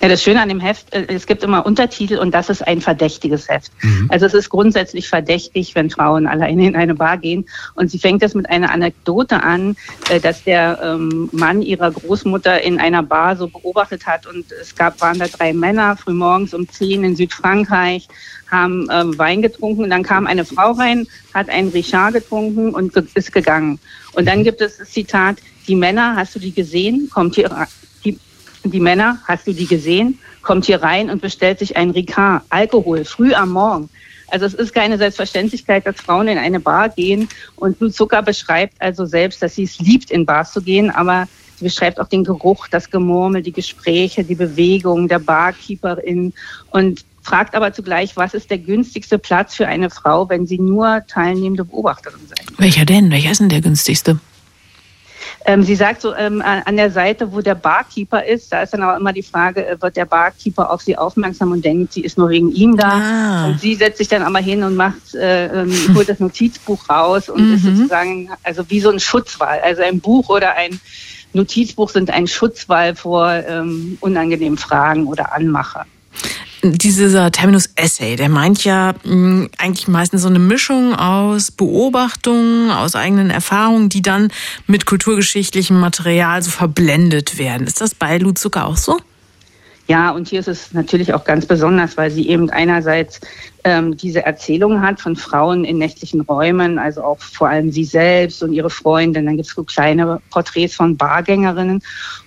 Ja, das Schöne an dem Heft, äh, es gibt immer Untertitel und das ist ein verdächtiges Heft. Mhm. Also es ist grundsätzlich verdächtig, wenn Frauen alleine in eine Bar gehen. Und sie fängt das mit einer Anekdote an, äh, dass der ähm, Mann ihrer Großmutter in einer Bar so beobachtet hat und es gab, waren da drei Männer frühmorgens um zehn in Südfrankreich, haben ähm, Wein getrunken und dann kam eine Frau rein, hat einen Richard getrunken und ge ist gegangen. Und dann gibt es das Zitat, die Männer, hast du die gesehen? Kommt hier, die, Männer, hast du die gesehen? Kommt hier rein und bestellt sich ein Ricard, Alkohol, früh am Morgen. Also es ist keine Selbstverständlichkeit, dass Frauen in eine Bar gehen. Und Lou Zucker beschreibt also selbst, dass sie es liebt, in Bars zu gehen, aber sie beschreibt auch den Geruch, das Gemurmel, die Gespräche, die Bewegung der Barkeeperin und fragt aber zugleich, was ist der günstigste Platz für eine Frau, wenn sie nur teilnehmende Beobachterin sein Welcher denn? Welcher ist denn der günstigste? Ähm, sie sagt so, ähm, an der Seite, wo der Barkeeper ist, da ist dann auch immer die Frage, äh, wird der Barkeeper auf sie aufmerksam und denkt, sie ist nur wegen ihm da. Ah. Und sie setzt sich dann aber hin und macht, äh, ähm, holt das Notizbuch raus und ist Mhm. sozusagen, also wie so ein Schutzwall. Also ein Buch oder ein Notizbuch sind ein Schutzwall vor ähm, unangenehmen Fragen oder Anmacher. Dieser Terminus Essay, der meint ja mh, eigentlich meistens so eine Mischung aus Beobachtungen, aus eigenen Erfahrungen, die dann mit kulturgeschichtlichem Material so verblendet werden. Ist das bei Lou Zucker auch so? Ja, und hier ist es natürlich auch ganz besonders, weil sie eben einerseits ähm, diese Erzählung hat von Frauen in nächtlichen Räumen, also auch vor allem sie selbst und ihre Freundin. Dann gibt es so kleine Porträts von Bargängerinnen.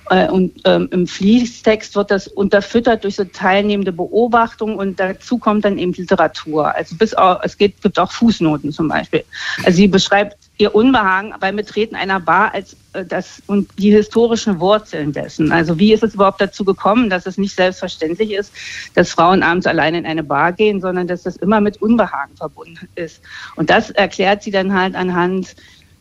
Äh, und ähm, im Fließtext wird das unterfüttert durch so teilnehmende Beobachtung und dazu kommt dann eben Literatur. Also bis auch, es geht, gibt auch Fußnoten zum Beispiel. Also sie beschreibt ihr Unbehagen beim Betreten einer Bar als äh, das und die historischen Wurzeln dessen. Also wie ist es überhaupt dazu gekommen, dass es nicht selbstverständlich ist, dass Frauen abends alleine in eine Bar gehen, sondern dass das immer mit Unbehagen verbunden ist. Und das erklärt sie dann halt anhand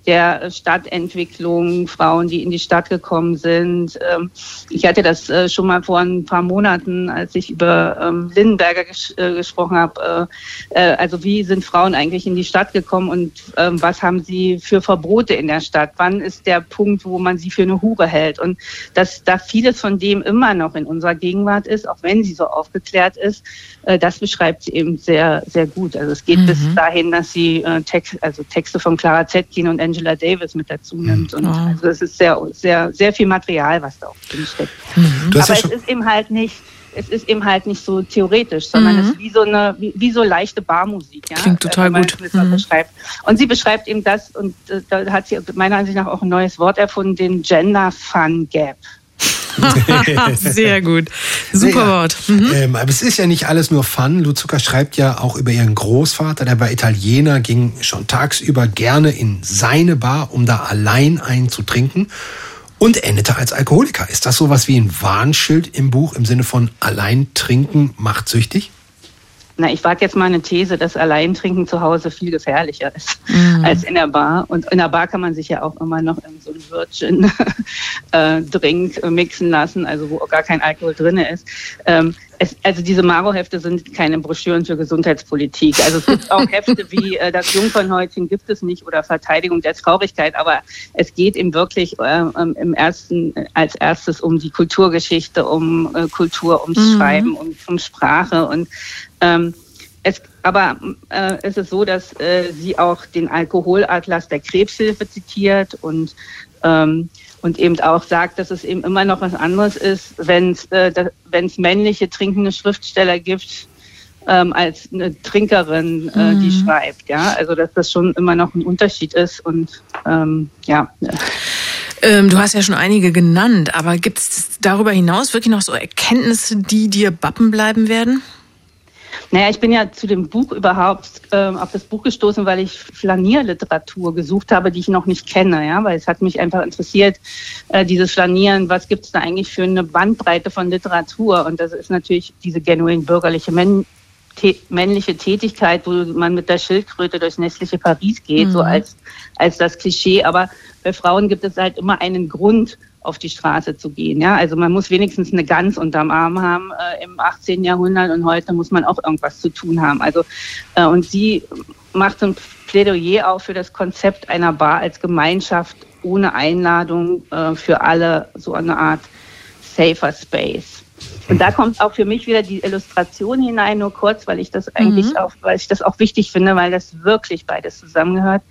der Stadtentwicklung, Frauen, die in die Stadt gekommen sind. Ähm, Ich hatte das äh, schon mal vor ein paar Monaten, als ich über ähm, Lindenberger ges äh, gesprochen habe. Äh, Also wie sind Frauen eigentlich in die Stadt gekommen und ähm, was haben sie für Verbote in der Stadt? Wann ist der Punkt, wo man sie für eine Hure hält? Und dass da vieles von dem immer noch in unserer Gegenwart ist, auch wenn sie so aufgeklärt ist, das beschreibt sie eben sehr, sehr gut. Also es geht bis dahin, dass sie Text, also Texte von Clara Zetkin und Angela Davis mit dazu nimmt. Und Oh. also es ist sehr, sehr, sehr viel Material, was da auch drin steckt. Hast Aber ja es ist eben halt nicht, es ist eben halt nicht so theoretisch, sondern es ist wie so eine, wie, wie so leichte Barmusik. Ja? Klingt total wenn man gut. Mhm. beschreibt. Und sie beschreibt eben das, und äh, da hat sie meiner Ansicht nach auch ein neues Wort erfunden, den Gender Fun Gap. Sehr gut. Super Ja. Wort. Mhm. Ähm, aber es ist ja nicht alles nur Fun. Lou Zucker schreibt ja auch über ihren Großvater, der war Italiener, ging schon tagsüber gerne in seine Bar, um da allein einzutrinken und endete als Alkoholiker. Ist das sowas wie ein Warnschild im Buch im Sinne von allein trinken macht süchtig? Na, ich wage jetzt mal eine These, dass Alleintrinken zu Hause viel gefährlicher ist Mhm. als in der Bar. Und in der Bar kann man sich ja auch immer noch in so einen Virgin-Drink mixen lassen, also wo gar kein Alkohol drin ist. Ähm, es, also diese Maro-Hefte sind keine Broschüren für Gesundheitspolitik. Also es gibt auch Hefte wie äh, das Jungfernhäutchen gibt es nicht oder Verteidigung der Traurigkeit, aber es geht eben wirklich äh, ähm, im ersten als erstes um die Kulturgeschichte, um äh, Kultur, ums Mhm. Schreiben, um, um Sprache und ähm, es, aber äh, es ist so, dass äh, sie auch den Alkoholatlas der Krebshilfe zitiert und ähm, und eben auch sagt, dass es eben immer noch was anderes ist, wenn es äh, wenn's männliche trinkende Schriftsteller gibt ähm, als eine Trinkerin, äh, die schreibt. Ja, also dass das schon immer noch ein Unterschied ist und ähm, ja. Ähm, du hast ja schon einige genannt, aber gibt es darüber hinaus wirklich noch so Erkenntnisse, die dir bappen bleiben werden? Naja, ich bin ja zu dem Buch überhaupt äh, auf das Buch gestoßen, weil ich Flanierliteratur gesucht habe, die ich noch nicht kenne, ja, weil es hat mich einfach interessiert, äh, dieses Flanieren, was gibt es da eigentlich für eine Bandbreite von Literatur? Und das ist natürlich diese genuin bürgerliche Men männliche Tätigkeit, wo man mit der Schildkröte durchs nächtliche Paris geht, mhm. so als, als das Klischee. Aber bei Frauen gibt es halt immer einen Grund, auf die Straße zu gehen. Ja, also man muss wenigstens eine Gans unterm Arm haben äh, im 18. Jahrhundert und heute muss man auch irgendwas zu tun haben. Also äh, und sie macht so ein Plädoyer auch für das Konzept einer Bar als Gemeinschaft ohne Einladung äh, für alle so eine Art safer Space. Und da kommt auch für mich wieder die Illustration hinein, nur kurz, weil ich das eigentlich mhm. auch, weil ich das auch wichtig finde, weil das wirklich beides zusammengehört.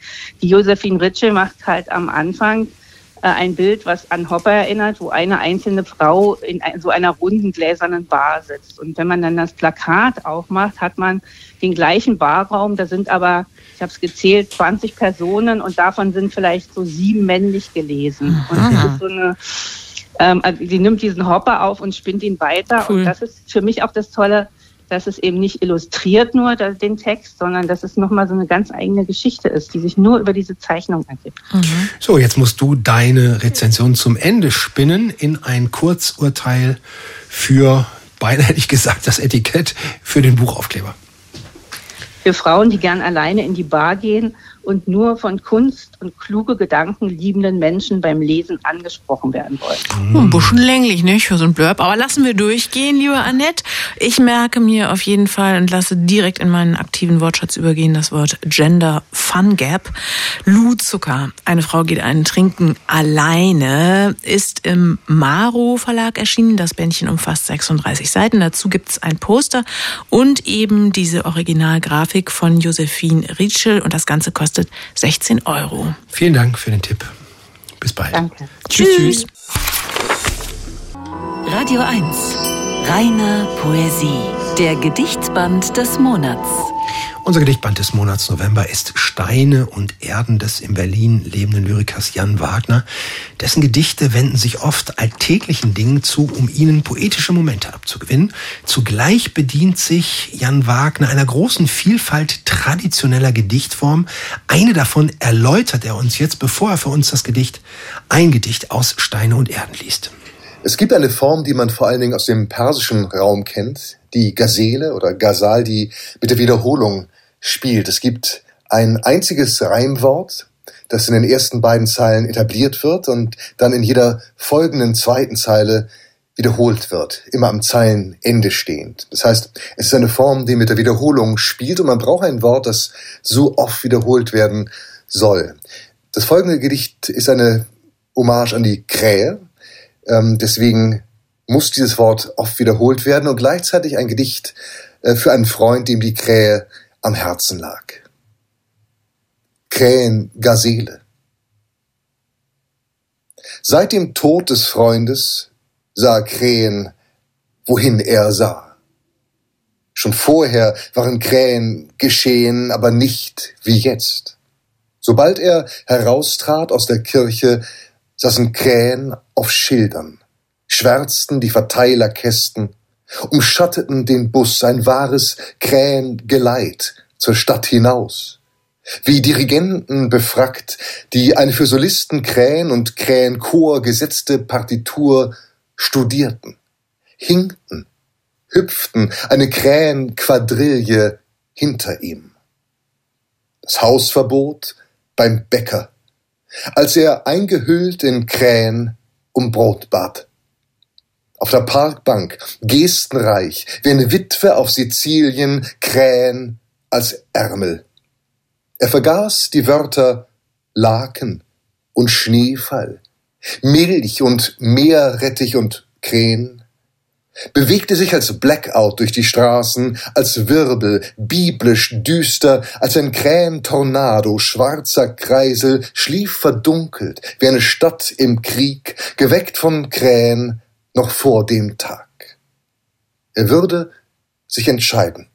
Die Josephine Ritschel macht halt am Anfang ein Bild, was an Hopper erinnert, wo eine einzelne Frau in so einer runden gläsernen Bar sitzt. Und wenn man dann das Plakat aufmacht, hat man den gleichen Barraum. Da sind aber, ich habe es gezählt, 20 Personen und davon sind vielleicht so sieben männlich gelesen. Und das ist so eine ähm, also sie nimmt diesen Hopper auf und spinnt ihn weiter. Cool. Und das ist für mich auch das Tolle, dass es eben nicht illustriert nur den Text, sondern dass es nochmal so eine ganz eigene Geschichte ist, die sich nur über diese Zeichnung ergibt. Mhm. So, jetzt musst du deine Rezension zum Ende spinnen in ein Kurzurteil für, beinahe hätte ich gesagt, das Etikett für den Buchaufkleber. Für Frauen, die gern alleine in die Bar gehen und nur von Kunst und kluge Gedanken liebenden Menschen beim Lesen angesprochen werden wollen. Ein bisschen länglich, nicht? Für so ein Blurb. Aber lassen wir durchgehen, liebe Annette. Ich merke mir auf jeden Fall und lasse direkt in meinen aktiven Wortschatz übergehen das Wort Gender Fun Gap. Lou Zucker. Eine Frau geht einen trinken alleine. Ist im Maro Verlag erschienen. Das Bändchen umfasst 36 Seiten. Dazu gibt es ein Poster und eben diese Originalgrafik von Josephine Rietschel. Und das Ganze kostet kostet 16 Euro. Vielen Dank für den Tipp. Bis bald. Danke. Tschüss. tschüss. Radio 1. Reine Poesie. Der Gedichtband des Monats. Unser Gedichtband des Monats November ist Steine und Erden des in Berlin lebenden Lyrikers Jan Wagner. Dessen Gedichte wenden sich oft alltäglichen Dingen zu, um ihnen poetische Momente abzugewinnen. Zugleich bedient sich Jan Wagner einer großen Vielfalt traditioneller Gedichtform. Eine davon erläutert er uns jetzt, bevor er für uns das Gedicht ein Gedicht aus Steine und Erden liest. Es gibt eine Form, die man vor allen Dingen aus dem persischen Raum kennt, die Gazele oder Gazal, die mit der Wiederholung spielt. Es gibt ein einziges Reimwort, das in den ersten beiden Zeilen etabliert wird und dann in jeder folgenden zweiten Zeile wiederholt wird, immer am Zeilenende stehend. Das heißt, es ist eine Form, die mit der Wiederholung spielt und man braucht ein Wort, das so oft wiederholt werden soll. Das folgende Gedicht ist eine Hommage an die Krähe. Ähm, deswegen muss dieses Wort oft wiederholt werden und gleichzeitig ein Gedicht äh, für einen Freund, dem die Krähe am Herzen lag. Krähen Gazele. Seit dem Tod des Freundes sah Krähen, wohin er sah. Schon vorher waren Krähen geschehen, aber nicht wie jetzt. Sobald er heraustrat aus der Kirche, saßen Krähen auf Schildern, schwärzten die Verteilerkästen, umschatteten den Bus, ein wahres Krähengeleit zur Stadt hinaus. Wie Dirigenten befrackt, die eine für Solisten Krähen und Krähenchor gesetzte Partitur studierten, hinkten, hüpften eine Krähenquadrille hinter ihm. Das Hausverbot beim Bäcker, als er eingehüllt in Krähen um Brot bat auf der Parkbank, gestenreich, wie eine Witwe auf Sizilien, Krähen als Ärmel. Er vergaß die Wörter Laken und Schneefall, Milch und Meerrettich und Krähen, bewegte sich als Blackout durch die Straßen, als Wirbel, biblisch düster, als ein Krähentornado, schwarzer Kreisel, schlief verdunkelt, wie eine Stadt im Krieg, geweckt von Krähen, noch vor dem Tag. Er würde sich entscheiden.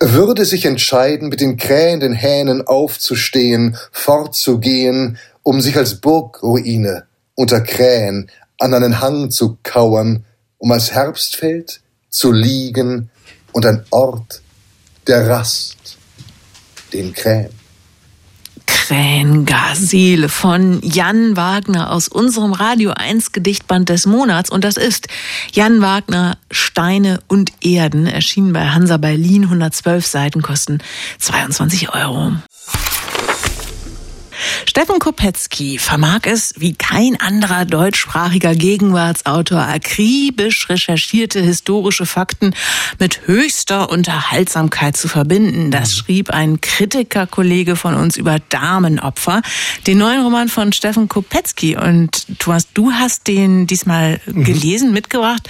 Er würde sich entscheiden, mit den krähenden Hähnen aufzustehen, fortzugehen um sich als Burgruine unter Krähen an einen Hang zu kauern, um als Herbst fällt, zu liegen und ein Ort der Rast den Krähen. Krähengasile von Jan Wagner aus unserem Radio 1 Gedichtband des Monats. Und das ist Jan Wagner Steine und Erden, erschienen bei Hansa Berlin, 112 Seiten, kosten 22 Euro. Steffen Kopetzky vermag es, wie kein anderer deutschsprachiger Gegenwartsautor, akribisch recherchierte historische Fakten mit höchster Unterhaltsamkeit zu verbinden. Das mhm. schrieb ein Kritikerkollege von uns über Damenopfer, den neuen Roman von Steffen Kopetzky. Und Thomas, du hast den diesmal mhm. gelesen, mitgebracht.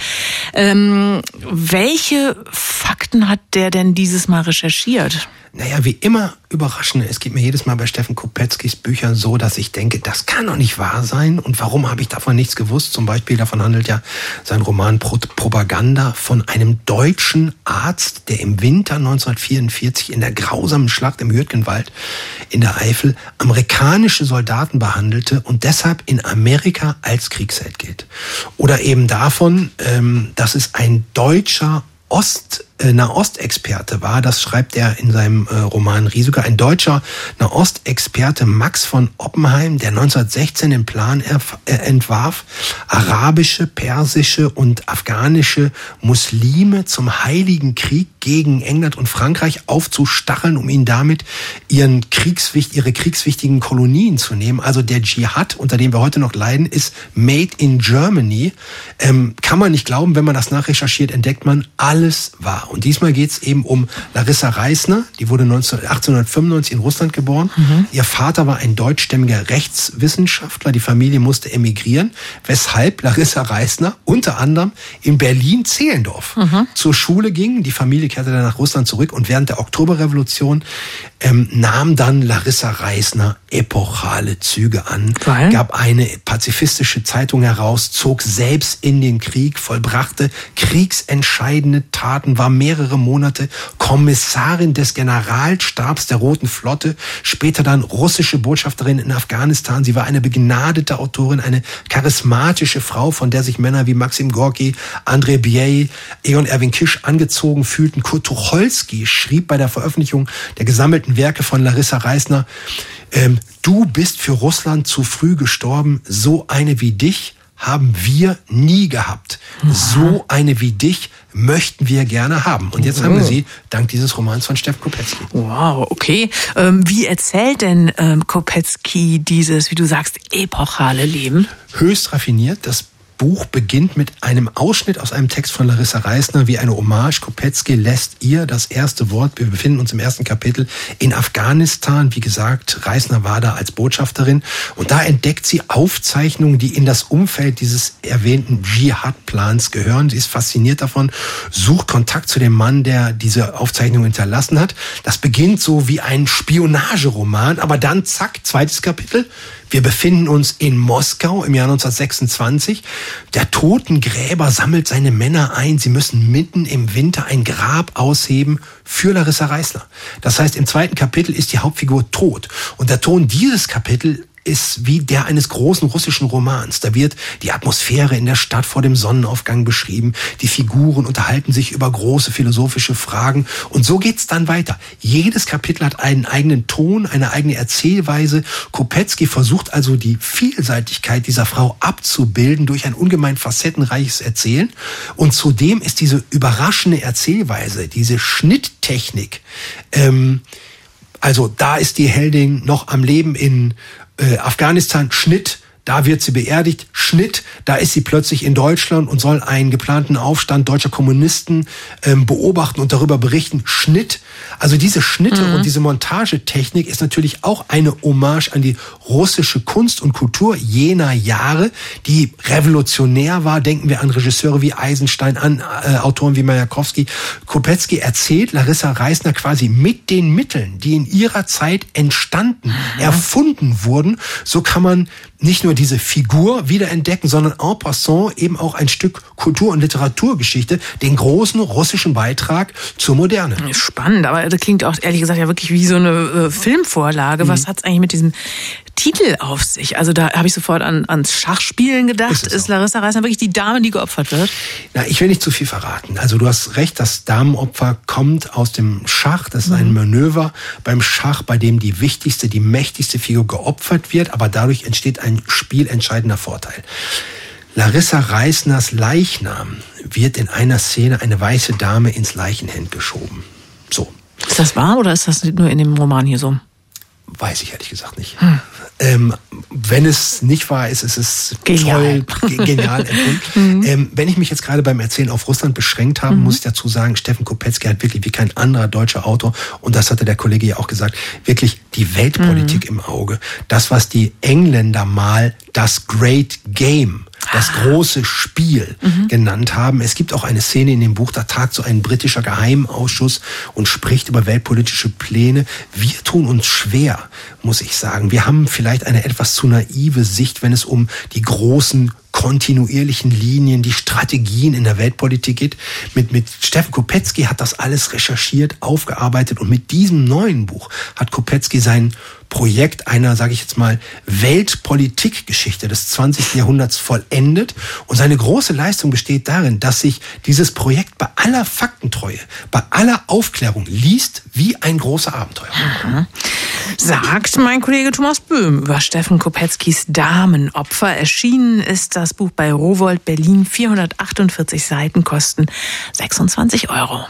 Ähm, welche Fakten hat der denn dieses Mal recherchiert? Naja, wie immer überraschend. Es geht mir jedes Mal bei Steffen Kopetzkis Büchern so, dass ich denke, das kann doch nicht wahr sein. Und warum habe ich davon nichts gewusst? Zum Beispiel davon handelt ja sein Roman Propaganda von einem deutschen Arzt, der im Winter 1944 in der grausamen Schlacht im Jürgenwald in der Eifel amerikanische Soldaten behandelte und deshalb in Amerika als Kriegsheld gilt. Oder eben davon, ähm, dass es ein deutscher Ost Nahostexperte war. Das schreibt er in seinem äh, Roman Riesuger. Ein deutscher Nahostexperte Max von Oppenheim, der 1916 den Plan äh, entwarf, arabische, persische und afghanische Muslime zum Heiligen Krieg gegen England und Frankreich aufzustacheln, um ihnen damit ihren Kriegswicht, ihre kriegswichtigen Kolonien zu nehmen. Also der Dschihad, unter dem wir heute noch leiden, ist made in Germany. Ähm, kann man nicht glauben, wenn man das nachrecherchiert, entdeckt man, alles war und diesmal geht es eben um Larissa Reisner, die wurde 19, 1895 in Russland geboren. Mhm. Ihr Vater war ein deutschstämmiger Rechtswissenschaftler. Die Familie musste emigrieren, weshalb Larissa Reisner unter anderem in Berlin-Zehlendorf mhm. zur Schule ging. Die Familie kehrte dann nach Russland zurück und während der Oktoberrevolution ähm, nahm dann Larissa Reisner epochale Züge an, Geil. gab eine pazifistische Zeitung heraus, zog selbst in den Krieg, vollbrachte kriegsentscheidende Taten, war mehrere Monate Kommissarin des Generalstabs der Roten Flotte, später dann russische Botschafterin in Afghanistan. Sie war eine begnadete Autorin, eine charismatische Frau, von der sich Männer wie Maxim Gorki, André Biey, Egon Erwin Kisch angezogen fühlten. Kurt Tucholsky schrieb bei der Veröffentlichung der gesammelten Werke von Larissa Reisner, ähm, du bist für Russland zu früh gestorben, so eine wie dich haben wir nie gehabt. So eine wie dich möchten wir gerne haben. Und jetzt haben wir sie dank dieses Romans von Steff Kopetzky. Wow, okay. Ähm, wie erzählt denn ähm, Kopetzky dieses, wie du sagst, epochale Leben? Höchst raffiniert. Das Buch beginnt mit einem Ausschnitt aus einem Text von Larissa Reisner wie eine Hommage. Kopetzky lässt ihr das erste Wort. Wir befinden uns im ersten Kapitel in Afghanistan. Wie gesagt, Reisner war da als Botschafterin und da entdeckt sie Aufzeichnungen, die in das Umfeld dieses erwähnten Dschihad-Plans gehören. Sie ist fasziniert davon, sucht Kontakt zu dem Mann, der diese Aufzeichnung hinterlassen hat. Das beginnt so wie ein Spionageroman, aber dann zack, zweites Kapitel. Wir befinden uns in Moskau im Jahr 1926. Der Totengräber sammelt seine Männer ein. Sie müssen mitten im Winter ein Grab ausheben für Larissa Reisler. Das heißt, im zweiten Kapitel ist die Hauptfigur tot. Und der Ton dieses Kapitel ist wie der eines großen russischen Romans. Da wird die Atmosphäre in der Stadt vor dem Sonnenaufgang beschrieben. Die Figuren unterhalten sich über große philosophische Fragen. Und so geht's dann weiter. Jedes Kapitel hat einen eigenen Ton, eine eigene Erzählweise. Kopetzky versucht also die Vielseitigkeit dieser Frau abzubilden durch ein ungemein facettenreiches Erzählen. Und zudem ist diese überraschende Erzählweise, diese Schnitttechnik, ähm, also da ist die Heldin noch am Leben in äh, Afghanistan, Schnitt, da wird sie beerdigt. Schnitt, da ist sie plötzlich in Deutschland und soll einen geplanten Aufstand deutscher Kommunisten ähm, beobachten und darüber berichten. Schnitt, also diese Schnitte mhm. und diese Montagetechnik ist natürlich auch eine Hommage an die russische Kunst und Kultur jener Jahre, die revolutionär war. Denken wir an Regisseure wie Eisenstein, an äh, Autoren wie Majakowski. Kopetzky erzählt Larissa Reisner quasi mit den Mitteln, die in ihrer Zeit entstanden, mhm. erfunden wurden. So kann man nicht nur diese Figur wiederentdecken, sondern en passant eben auch ein Stück Kultur- und Literaturgeschichte, den großen russischen Beitrag zur Moderne. Spannend, aber das klingt auch ehrlich gesagt ja wirklich wie so eine äh, Filmvorlage. Mhm. Was hat's eigentlich mit diesem Titel auf sich? Also da habe ich sofort an, ans Schachspielen gedacht. Ist, ist Larissa Reisner wirklich die Dame, die geopfert wird? Na, ich will nicht zu viel verraten. Also du hast recht, das Damenopfer kommt aus dem Schach. Das ist ein mhm. Manöver beim Schach, bei dem die wichtigste, die mächtigste Figur geopfert wird, aber dadurch entsteht ein spielentscheidender Vorteil. Larissa Reisners Leichnam wird in einer Szene eine weiße Dame ins Leichenhemd geschoben. So. Ist das wahr oder ist das nur in dem Roman hier so? Weiß ich ehrlich gesagt nicht. Hm. Ähm, wenn es nicht wahr ist, ist es genial. toll, genial mhm. ähm, wenn ich mich jetzt gerade beim Erzählen auf Russland beschränkt habe, mhm. muss ich dazu sagen, Steffen Kopetzky hat wirklich wie kein anderer deutscher Autor, und das hatte der Kollege ja auch gesagt, wirklich die Weltpolitik mhm. im Auge. Das, was die Engländer mal das Great Game das große Spiel mhm. genannt haben. Es gibt auch eine Szene in dem Buch, da tagt so ein britischer Geheimausschuss und spricht über weltpolitische Pläne. Wir tun uns schwer, muss ich sagen. Wir haben vielleicht eine etwas zu naive Sicht, wenn es um die großen kontinuierlichen Linien, die Strategien in der Weltpolitik geht. Mit, mit Steffen Kopetzky hat das alles recherchiert, aufgearbeitet und mit diesem neuen Buch hat Kopetzky sein Projekt einer, sage ich jetzt mal, Weltpolitikgeschichte des 20. Jahrhunderts vollendet. Und seine große Leistung besteht darin, dass sich dieses Projekt bei aller Faktentreue, bei aller Aufklärung liest wie ein großer Abenteuer. Mhm. Sagt mein Kollege Thomas Böhm über Steffen Kopetzkis Damenopfer. Erschienen ist das Buch bei Rowold Berlin. 448 Seiten kosten 26 Euro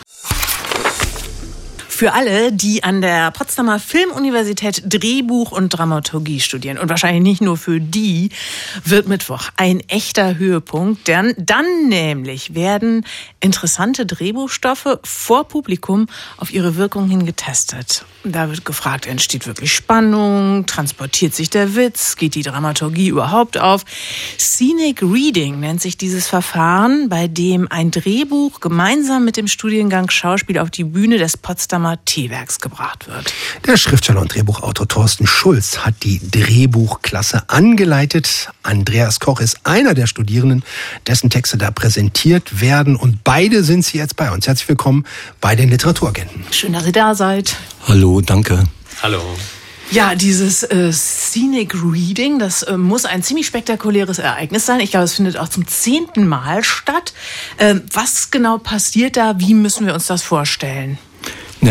für alle, die an der Potsdamer Filmuniversität Drehbuch und Dramaturgie studieren. Und wahrscheinlich nicht nur für die wird Mittwoch ein echter Höhepunkt. Denn dann nämlich werden interessante Drehbuchstoffe vor Publikum auf ihre Wirkung hin getestet. Da wird gefragt, entsteht wirklich Spannung? Transportiert sich der Witz? Geht die Dramaturgie überhaupt auf? Scenic Reading nennt sich dieses Verfahren, bei dem ein Drehbuch gemeinsam mit dem Studiengang Schauspiel auf die Bühne des Potsdamer Potsdamer Teewerks gebracht wird. Der Schriftsteller und Drehbuchautor Thorsten Schulz hat die Drehbuchklasse angeleitet. Andreas Koch ist einer der Studierenden, dessen Texte da präsentiert werden. Und beide sind sie jetzt bei uns. Herzlich willkommen bei den Literaturagenten. Schön, dass ihr da seid. Hallo, danke. Hallo. Ja, dieses äh, Scenic Reading, das äh, muss ein ziemlich spektakuläres Ereignis sein. Ich glaube, es findet auch zum zehnten Mal statt. Äh, was genau passiert da? Wie müssen wir uns das vorstellen?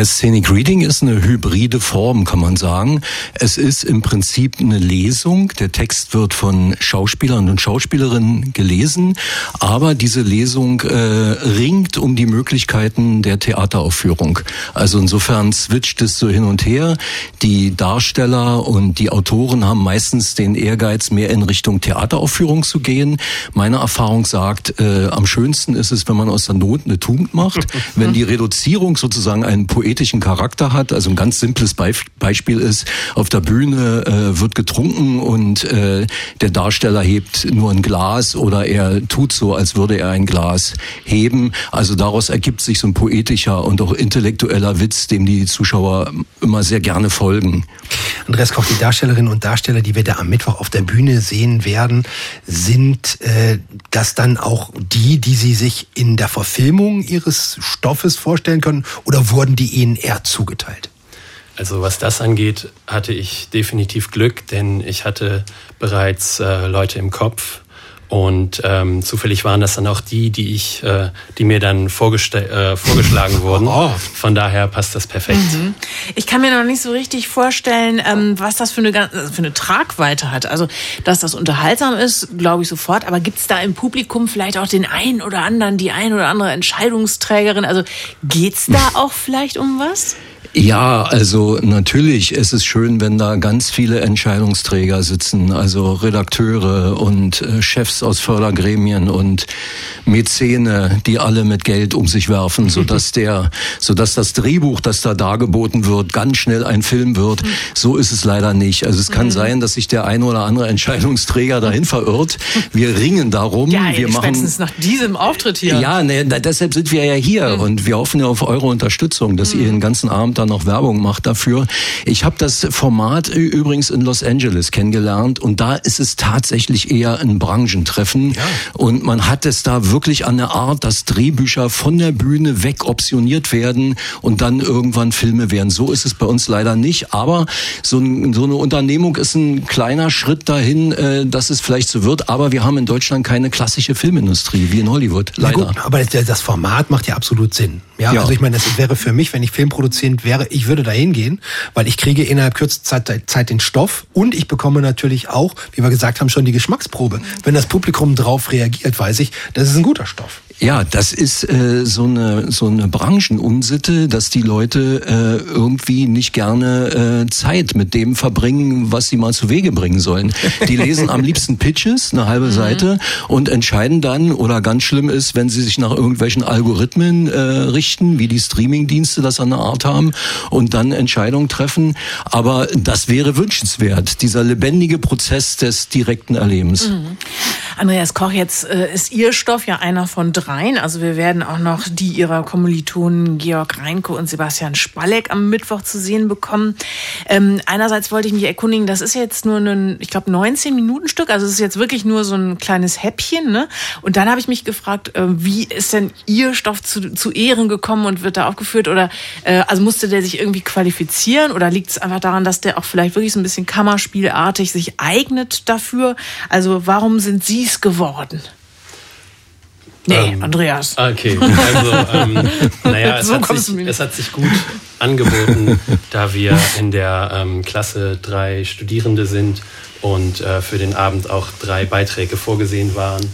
Scenic Reading ist eine hybride Form, kann man sagen. Es ist im Prinzip eine Lesung. Der Text wird von Schauspielern und Schauspielerinnen gelesen, aber diese Lesung äh, ringt um die Möglichkeiten der Theateraufführung. Also insofern switcht es so hin und her. Die Darsteller und die Autoren haben meistens den Ehrgeiz, mehr in Richtung Theateraufführung zu gehen. Meine Erfahrung sagt, äh, am schönsten ist es, wenn man aus der Not eine Tugend macht, wenn die Reduzierung sozusagen einen poetischen Charakter hat. Also ein ganz simples Beispiel ist, auf der Bühne äh, wird getrunken und äh, der Darsteller hebt nur ein Glas oder er tut so, als würde er ein Glas heben. Also daraus ergibt sich so ein poetischer und auch intellektueller Witz, dem die Zuschauer immer sehr gerne folgen. Andreas Koch, die Darstellerinnen und Darsteller, die wir da am Mittwoch auf der Bühne sehen werden, sind äh, das dann auch die, die Sie sich in der Verfilmung Ihres Stoffes vorstellen können? Oder wurden die Ihnen eher zugeteilt? Also was das angeht, hatte ich definitiv Glück, denn ich hatte bereits äh, Leute im Kopf und ähm, zufällig waren das dann auch die, die ich, äh, die mir dann äh, vorgeschlagen wurden. Oh. Von daher passt das perfekt. Mhm. Ich kann mir noch nicht so richtig vorstellen, ähm, was das für eine, für eine Tragweite hat. Also, dass das unterhaltsam ist, glaube ich sofort. Aber gibt es da im Publikum vielleicht auch den einen oder anderen, die ein oder andere Entscheidungsträgerin? Also geht's da auch vielleicht um was? Ja, also natürlich, es ist schön, wenn da ganz viele Entscheidungsträger sitzen, also Redakteure und äh, Chefs aus Fördergremien und Mäzene, die alle mit Geld um sich werfen, sodass der, sodass das Drehbuch, das da dargeboten wird, ganz schnell ein Film wird. So ist es leider nicht. Also es kann mhm. sein, dass sich der eine oder andere Entscheidungsträger dahin verirrt. Wir ringen darum. Ja, wir machen nach diesem Auftritt hier. Ja, ne, deshalb sind wir ja hier mhm. und wir hoffen ja auf eure Unterstützung, dass mhm. ihr den ganzen Abend dann da noch Werbung macht dafür. Ich habe das Format übrigens in Los Angeles kennengelernt und da ist es tatsächlich eher ein Branchentreffen ja. und man hat es da wirklich an der Art, dass Drehbücher von der Bühne weg optioniert werden und dann irgendwann Filme werden. So ist es bei uns leider nicht, aber so, ein, so eine Unternehmung ist ein kleiner Schritt dahin, äh, dass es vielleicht so wird, aber wir haben in Deutschland keine klassische Filmindustrie wie in Hollywood, leider. Gut, aber das Format macht ja absolut Sinn. Ja, ja. also ich meine, das wäre für mich, wenn ich Filmproduzent wäre, ich würde da hingehen, weil ich kriege innerhalb kürzester Zeit, Zeit den Stoff und ich bekomme natürlich auch, wie wir gesagt haben, schon die Geschmacksprobe. Wenn das Publikum drauf reagiert, weiß ich, das ist ein guter Stoff. Ja, das ist äh, so eine so eine Branchenunsitte, dass die Leute äh, irgendwie nicht gerne äh, Zeit mit dem verbringen, was sie mal zu Wege bringen sollen. Die lesen am liebsten Pitches, eine halbe mhm. Seite, und entscheiden dann, oder ganz schlimm ist, wenn sie sich nach irgendwelchen Algorithmen äh, richten, wie die Streamingdienste das an der Art haben, und dann Entscheidungen treffen. Aber das wäre wünschenswert, dieser lebendige Prozess des direkten Erlebens. Mhm. Andreas Koch, jetzt äh, ist Ihr Stoff ja einer von dreien. Also wir werden auch noch die Ihrer Kommilitonen Georg Reinke und Sebastian Spalleck am Mittwoch zu sehen bekommen. Ähm, einerseits wollte ich mich erkundigen, das ist jetzt nur ein, ich glaube, 19 Minuten Stück. Also es ist jetzt wirklich nur so ein kleines Häppchen. Ne? Und dann habe ich mich gefragt, äh, wie ist denn Ihr Stoff zu, zu Ehren gekommen und wird da aufgeführt? Oder äh, also musste der sich irgendwie qualifizieren oder liegt es einfach daran, dass der auch vielleicht wirklich so ein bisschen Kammerspielartig sich eignet dafür? Also warum sind Sie es geworden? Nee, ähm, Andreas. Okay, also ähm, naja, es, so hat sich, es hat sich gut angeboten, da wir in der ähm, Klasse drei Studierende sind und äh, für den Abend auch drei Beiträge vorgesehen waren,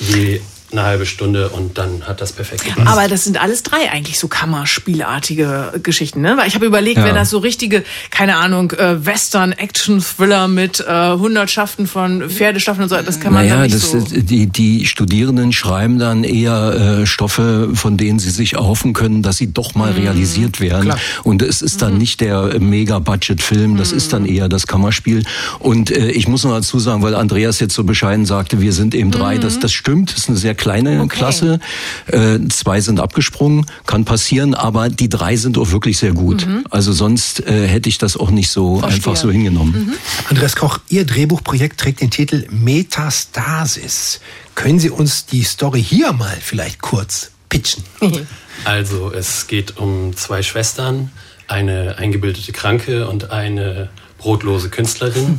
die eine halbe Stunde und dann hat das perfekt gepasst. Aber das sind alles drei eigentlich so Kammerspielartige Geschichten, ne? Weil ich habe überlegt, ja. wenn das so richtige, keine Ahnung, äh, Western, Action, Thriller mit äh, Hundertschaften von Pferdestaffeln und so, das kann man naja, nicht das, so. Die, die Studierenden schreiben dann eher äh, Stoffe, von denen sie sich erhoffen können, dass sie doch mal mhm. realisiert werden. Klar. Und es ist dann mhm. nicht der Mega-Budget-Film, das mhm. ist dann mhm. eher das Kammerspiel. Und äh, ich muss noch dazu sagen, weil Andreas jetzt so bescheiden sagte, wir sind eben drei, das, mhm. das stimmt, das ist eine sehr kleine okay. Klasse. Äh, zwei sind abgesprungen, kann passieren, aber die drei sind auch wirklich sehr gut. Mhm. Also sonst äh, hätte ich das auch nicht so Verstehe. einfach so hingenommen. Mhm. Andreas Koch, Ihr Drehbuchprojekt trägt den Titel Metastasis. Können Sie uns die Story hier mal vielleicht kurz pitchen? Also es geht um zwei Schwestern, eine eingebildete Kranke und eine brotlose Künstlerin.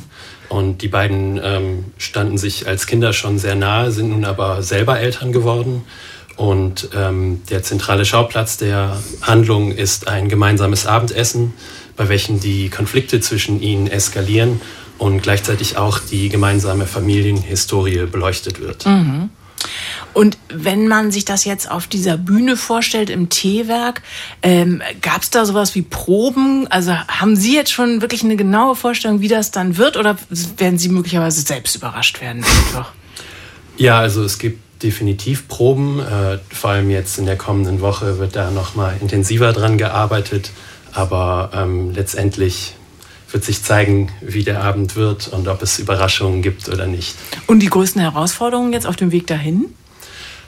Und die beiden ähm, standen sich als Kinder schon sehr nahe, sind nun aber selber Eltern geworden. Und ähm, der zentrale Schauplatz der Handlung ist ein gemeinsames Abendessen, bei welchem die Konflikte zwischen ihnen eskalieren und gleichzeitig auch die gemeinsame Familienhistorie beleuchtet wird. Mhm. Und wenn man sich das jetzt auf dieser Bühne vorstellt im Teewerk, ähm, gab es da sowas wie Proben? Also haben Sie jetzt schon wirklich eine genaue Vorstellung, wie das dann wird, oder werden Sie möglicherweise selbst überrascht werden? Ja, also es gibt definitiv Proben. Äh, vor allem jetzt in der kommenden Woche wird da noch mal intensiver dran gearbeitet. Aber ähm, letztendlich wird sich zeigen, wie der Abend wird und ob es Überraschungen gibt oder nicht. Und die größten Herausforderungen jetzt auf dem Weg dahin?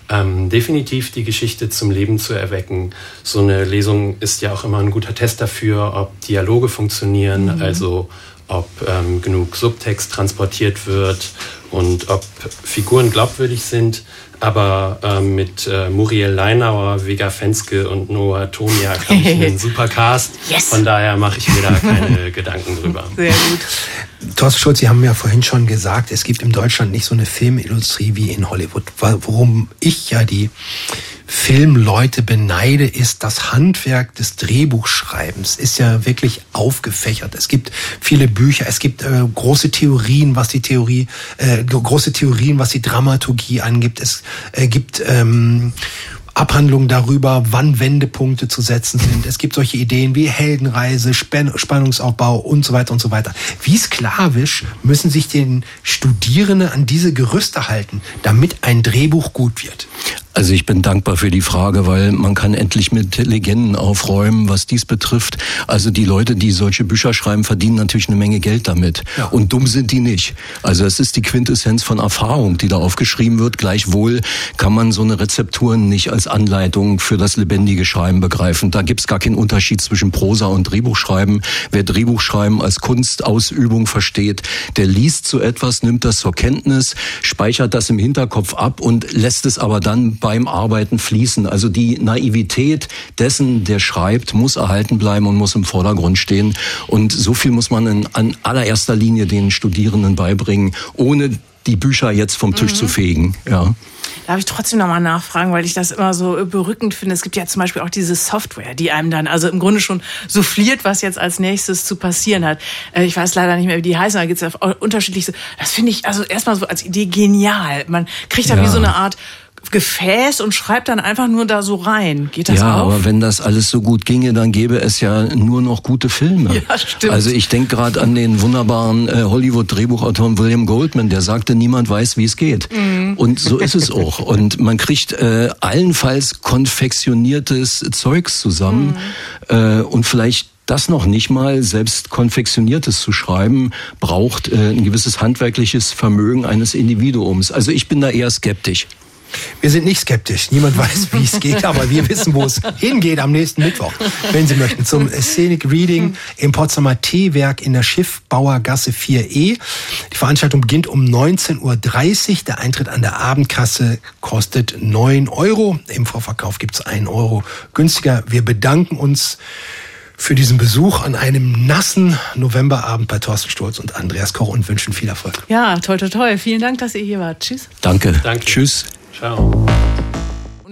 Ähm, definitiv die Geschichte zum Leben zu erwecken. So eine Lesung ist ja auch immer ein guter Test dafür, ob Dialoge funktionieren, mhm. also ob ähm, genug Subtext transportiert wird und ob Figuren glaubwürdig sind. Aber ähm, mit äh, Muriel Leinauer, Vega Fenske und Noah Tonia habe ich einen super Cast. Yes. Von daher mache ich mir da keine Gedanken drüber. Sehr gut. Thorsten Schulz, Sie haben ja vorhin schon gesagt, es gibt in Deutschland nicht so eine Filmindustrie wie in Hollywood. Worum ich ja die Filmleute beneide, ist das Handwerk des Drehbuchschreibens. Ist ja wirklich aufgefächert. Es gibt viele Bücher, es gibt äh, große Theorien, was die Theorie, äh, große Theorien, was die Dramaturgie angibt. Es äh, gibt ähm, Abhandlungen darüber, wann Wendepunkte zu setzen sind. Es gibt solche Ideen wie Heldenreise, Spannungsaufbau und so weiter und so weiter. Wie sklavisch müssen sich den Studierenden an diese Gerüste halten, damit ein Drehbuch gut wird? Also ich bin dankbar für die Frage, weil man kann endlich mit Legenden aufräumen, was dies betrifft. Also die Leute, die solche Bücher schreiben, verdienen natürlich eine Menge Geld damit. Ja. Und dumm sind die nicht. Also es ist die Quintessenz von Erfahrung, die da aufgeschrieben wird. Gleichwohl kann man so eine Rezepturen nicht als Anleitung für das lebendige Schreiben begreifen. Da gibt's gar keinen Unterschied zwischen Prosa und Drehbuchschreiben. Wer Drehbuchschreiben als Kunstausübung versteht, der liest so etwas, nimmt das zur Kenntnis, speichert das im Hinterkopf ab und lässt es aber dann beim Arbeiten fließen. Also die Naivität dessen, der schreibt, muss erhalten bleiben und muss im Vordergrund stehen. Und so viel muss man in, an allererster Linie den Studierenden beibringen, ohne die Bücher jetzt vom Tisch mhm. zu fegen. Ja. Darf ich trotzdem nochmal nachfragen, weil ich das immer so berückend finde. Es gibt ja zum Beispiel auch diese Software, die einem dann also im Grunde schon souffliert, was jetzt als nächstes zu passieren hat. Äh, ich weiß leider nicht mehr, wie die heißen, da gibt es ja unterschiedliche. Das finde ich also erstmal so als Idee genial. Man kriegt da ja. wie so eine Art Gefäß und schreibt dann einfach nur da so rein. Geht das ja, auf? aber wenn das alles so gut ginge, dann gäbe es ja nur noch gute Filme. Ja, stimmt. Also ich denke gerade an den wunderbaren äh, Hollywood-Drehbuchautor William Goldman, der sagte, niemand weiß, wie es geht. Mhm. Und so ist es auch. Und man kriegt äh, allenfalls konfektioniertes Zeugs zusammen mhm. äh, und vielleicht das noch nicht mal selbst konfektioniertes zu schreiben, braucht äh, ein gewisses handwerkliches Vermögen eines Individuums. Also ich bin da eher skeptisch. Wir sind nicht skeptisch. Niemand weiß, wie es geht, aber wir wissen, wo es hingeht am nächsten Mittwoch, wenn Sie möchten, zum Scenic Reading im Potsdamer T-Werk in der Schiffbauergasse 4e. Die Veranstaltung beginnt um 19.30 Uhr. Der Eintritt an der Abendkasse kostet 9 Euro. Im Vorverkauf gibt es 1 Euro günstiger. Wir bedanken uns für diesen Besuch an einem nassen Novemberabend bei Thorsten Sturz und Andreas Koch und wünschen viel Erfolg. Ja, toll, toll, toll. Vielen Dank, dass ihr hier wart. Tschüss. Danke. Danke. Tschüss. Ciao.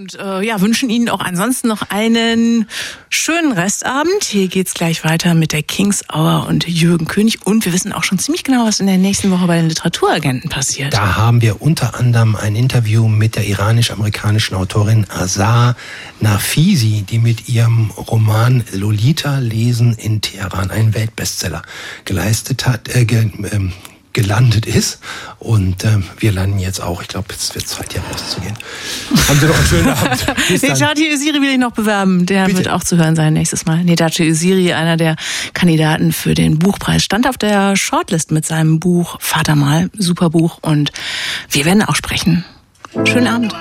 Und äh, ja, wünschen Ihnen auch ansonsten noch einen schönen Restabend. Hier geht's gleich weiter mit der Kings Hour und Jürgen König. Und wir wissen auch schon ziemlich genau, was in der nächsten Woche bei den Literaturagenten passiert. Da haben wir unter anderem ein Interview mit der iranisch-amerikanischen Autorin Azar Nafisi, die mit ihrem Roman Lolita lesen in Teheran einen Weltbestseller geleistet hat, äh, ge, äh, gelandet ist. Und äh, wir landen jetzt auch. Ich glaube, es wird Zeit, hier rauszugehen. Haben Sie noch einen schönen Abend. Nedachi Usiri will ich noch bewerben. Der Bitte. wird auch zu hören sein nächstes Mal. Nedachi Usiri, einer der Kandidaten für den Buchpreis, stand auf der Shortlist mit seinem Buch Vater mal. Super Buch. Und wir werden auch sprechen. Schönen Abend.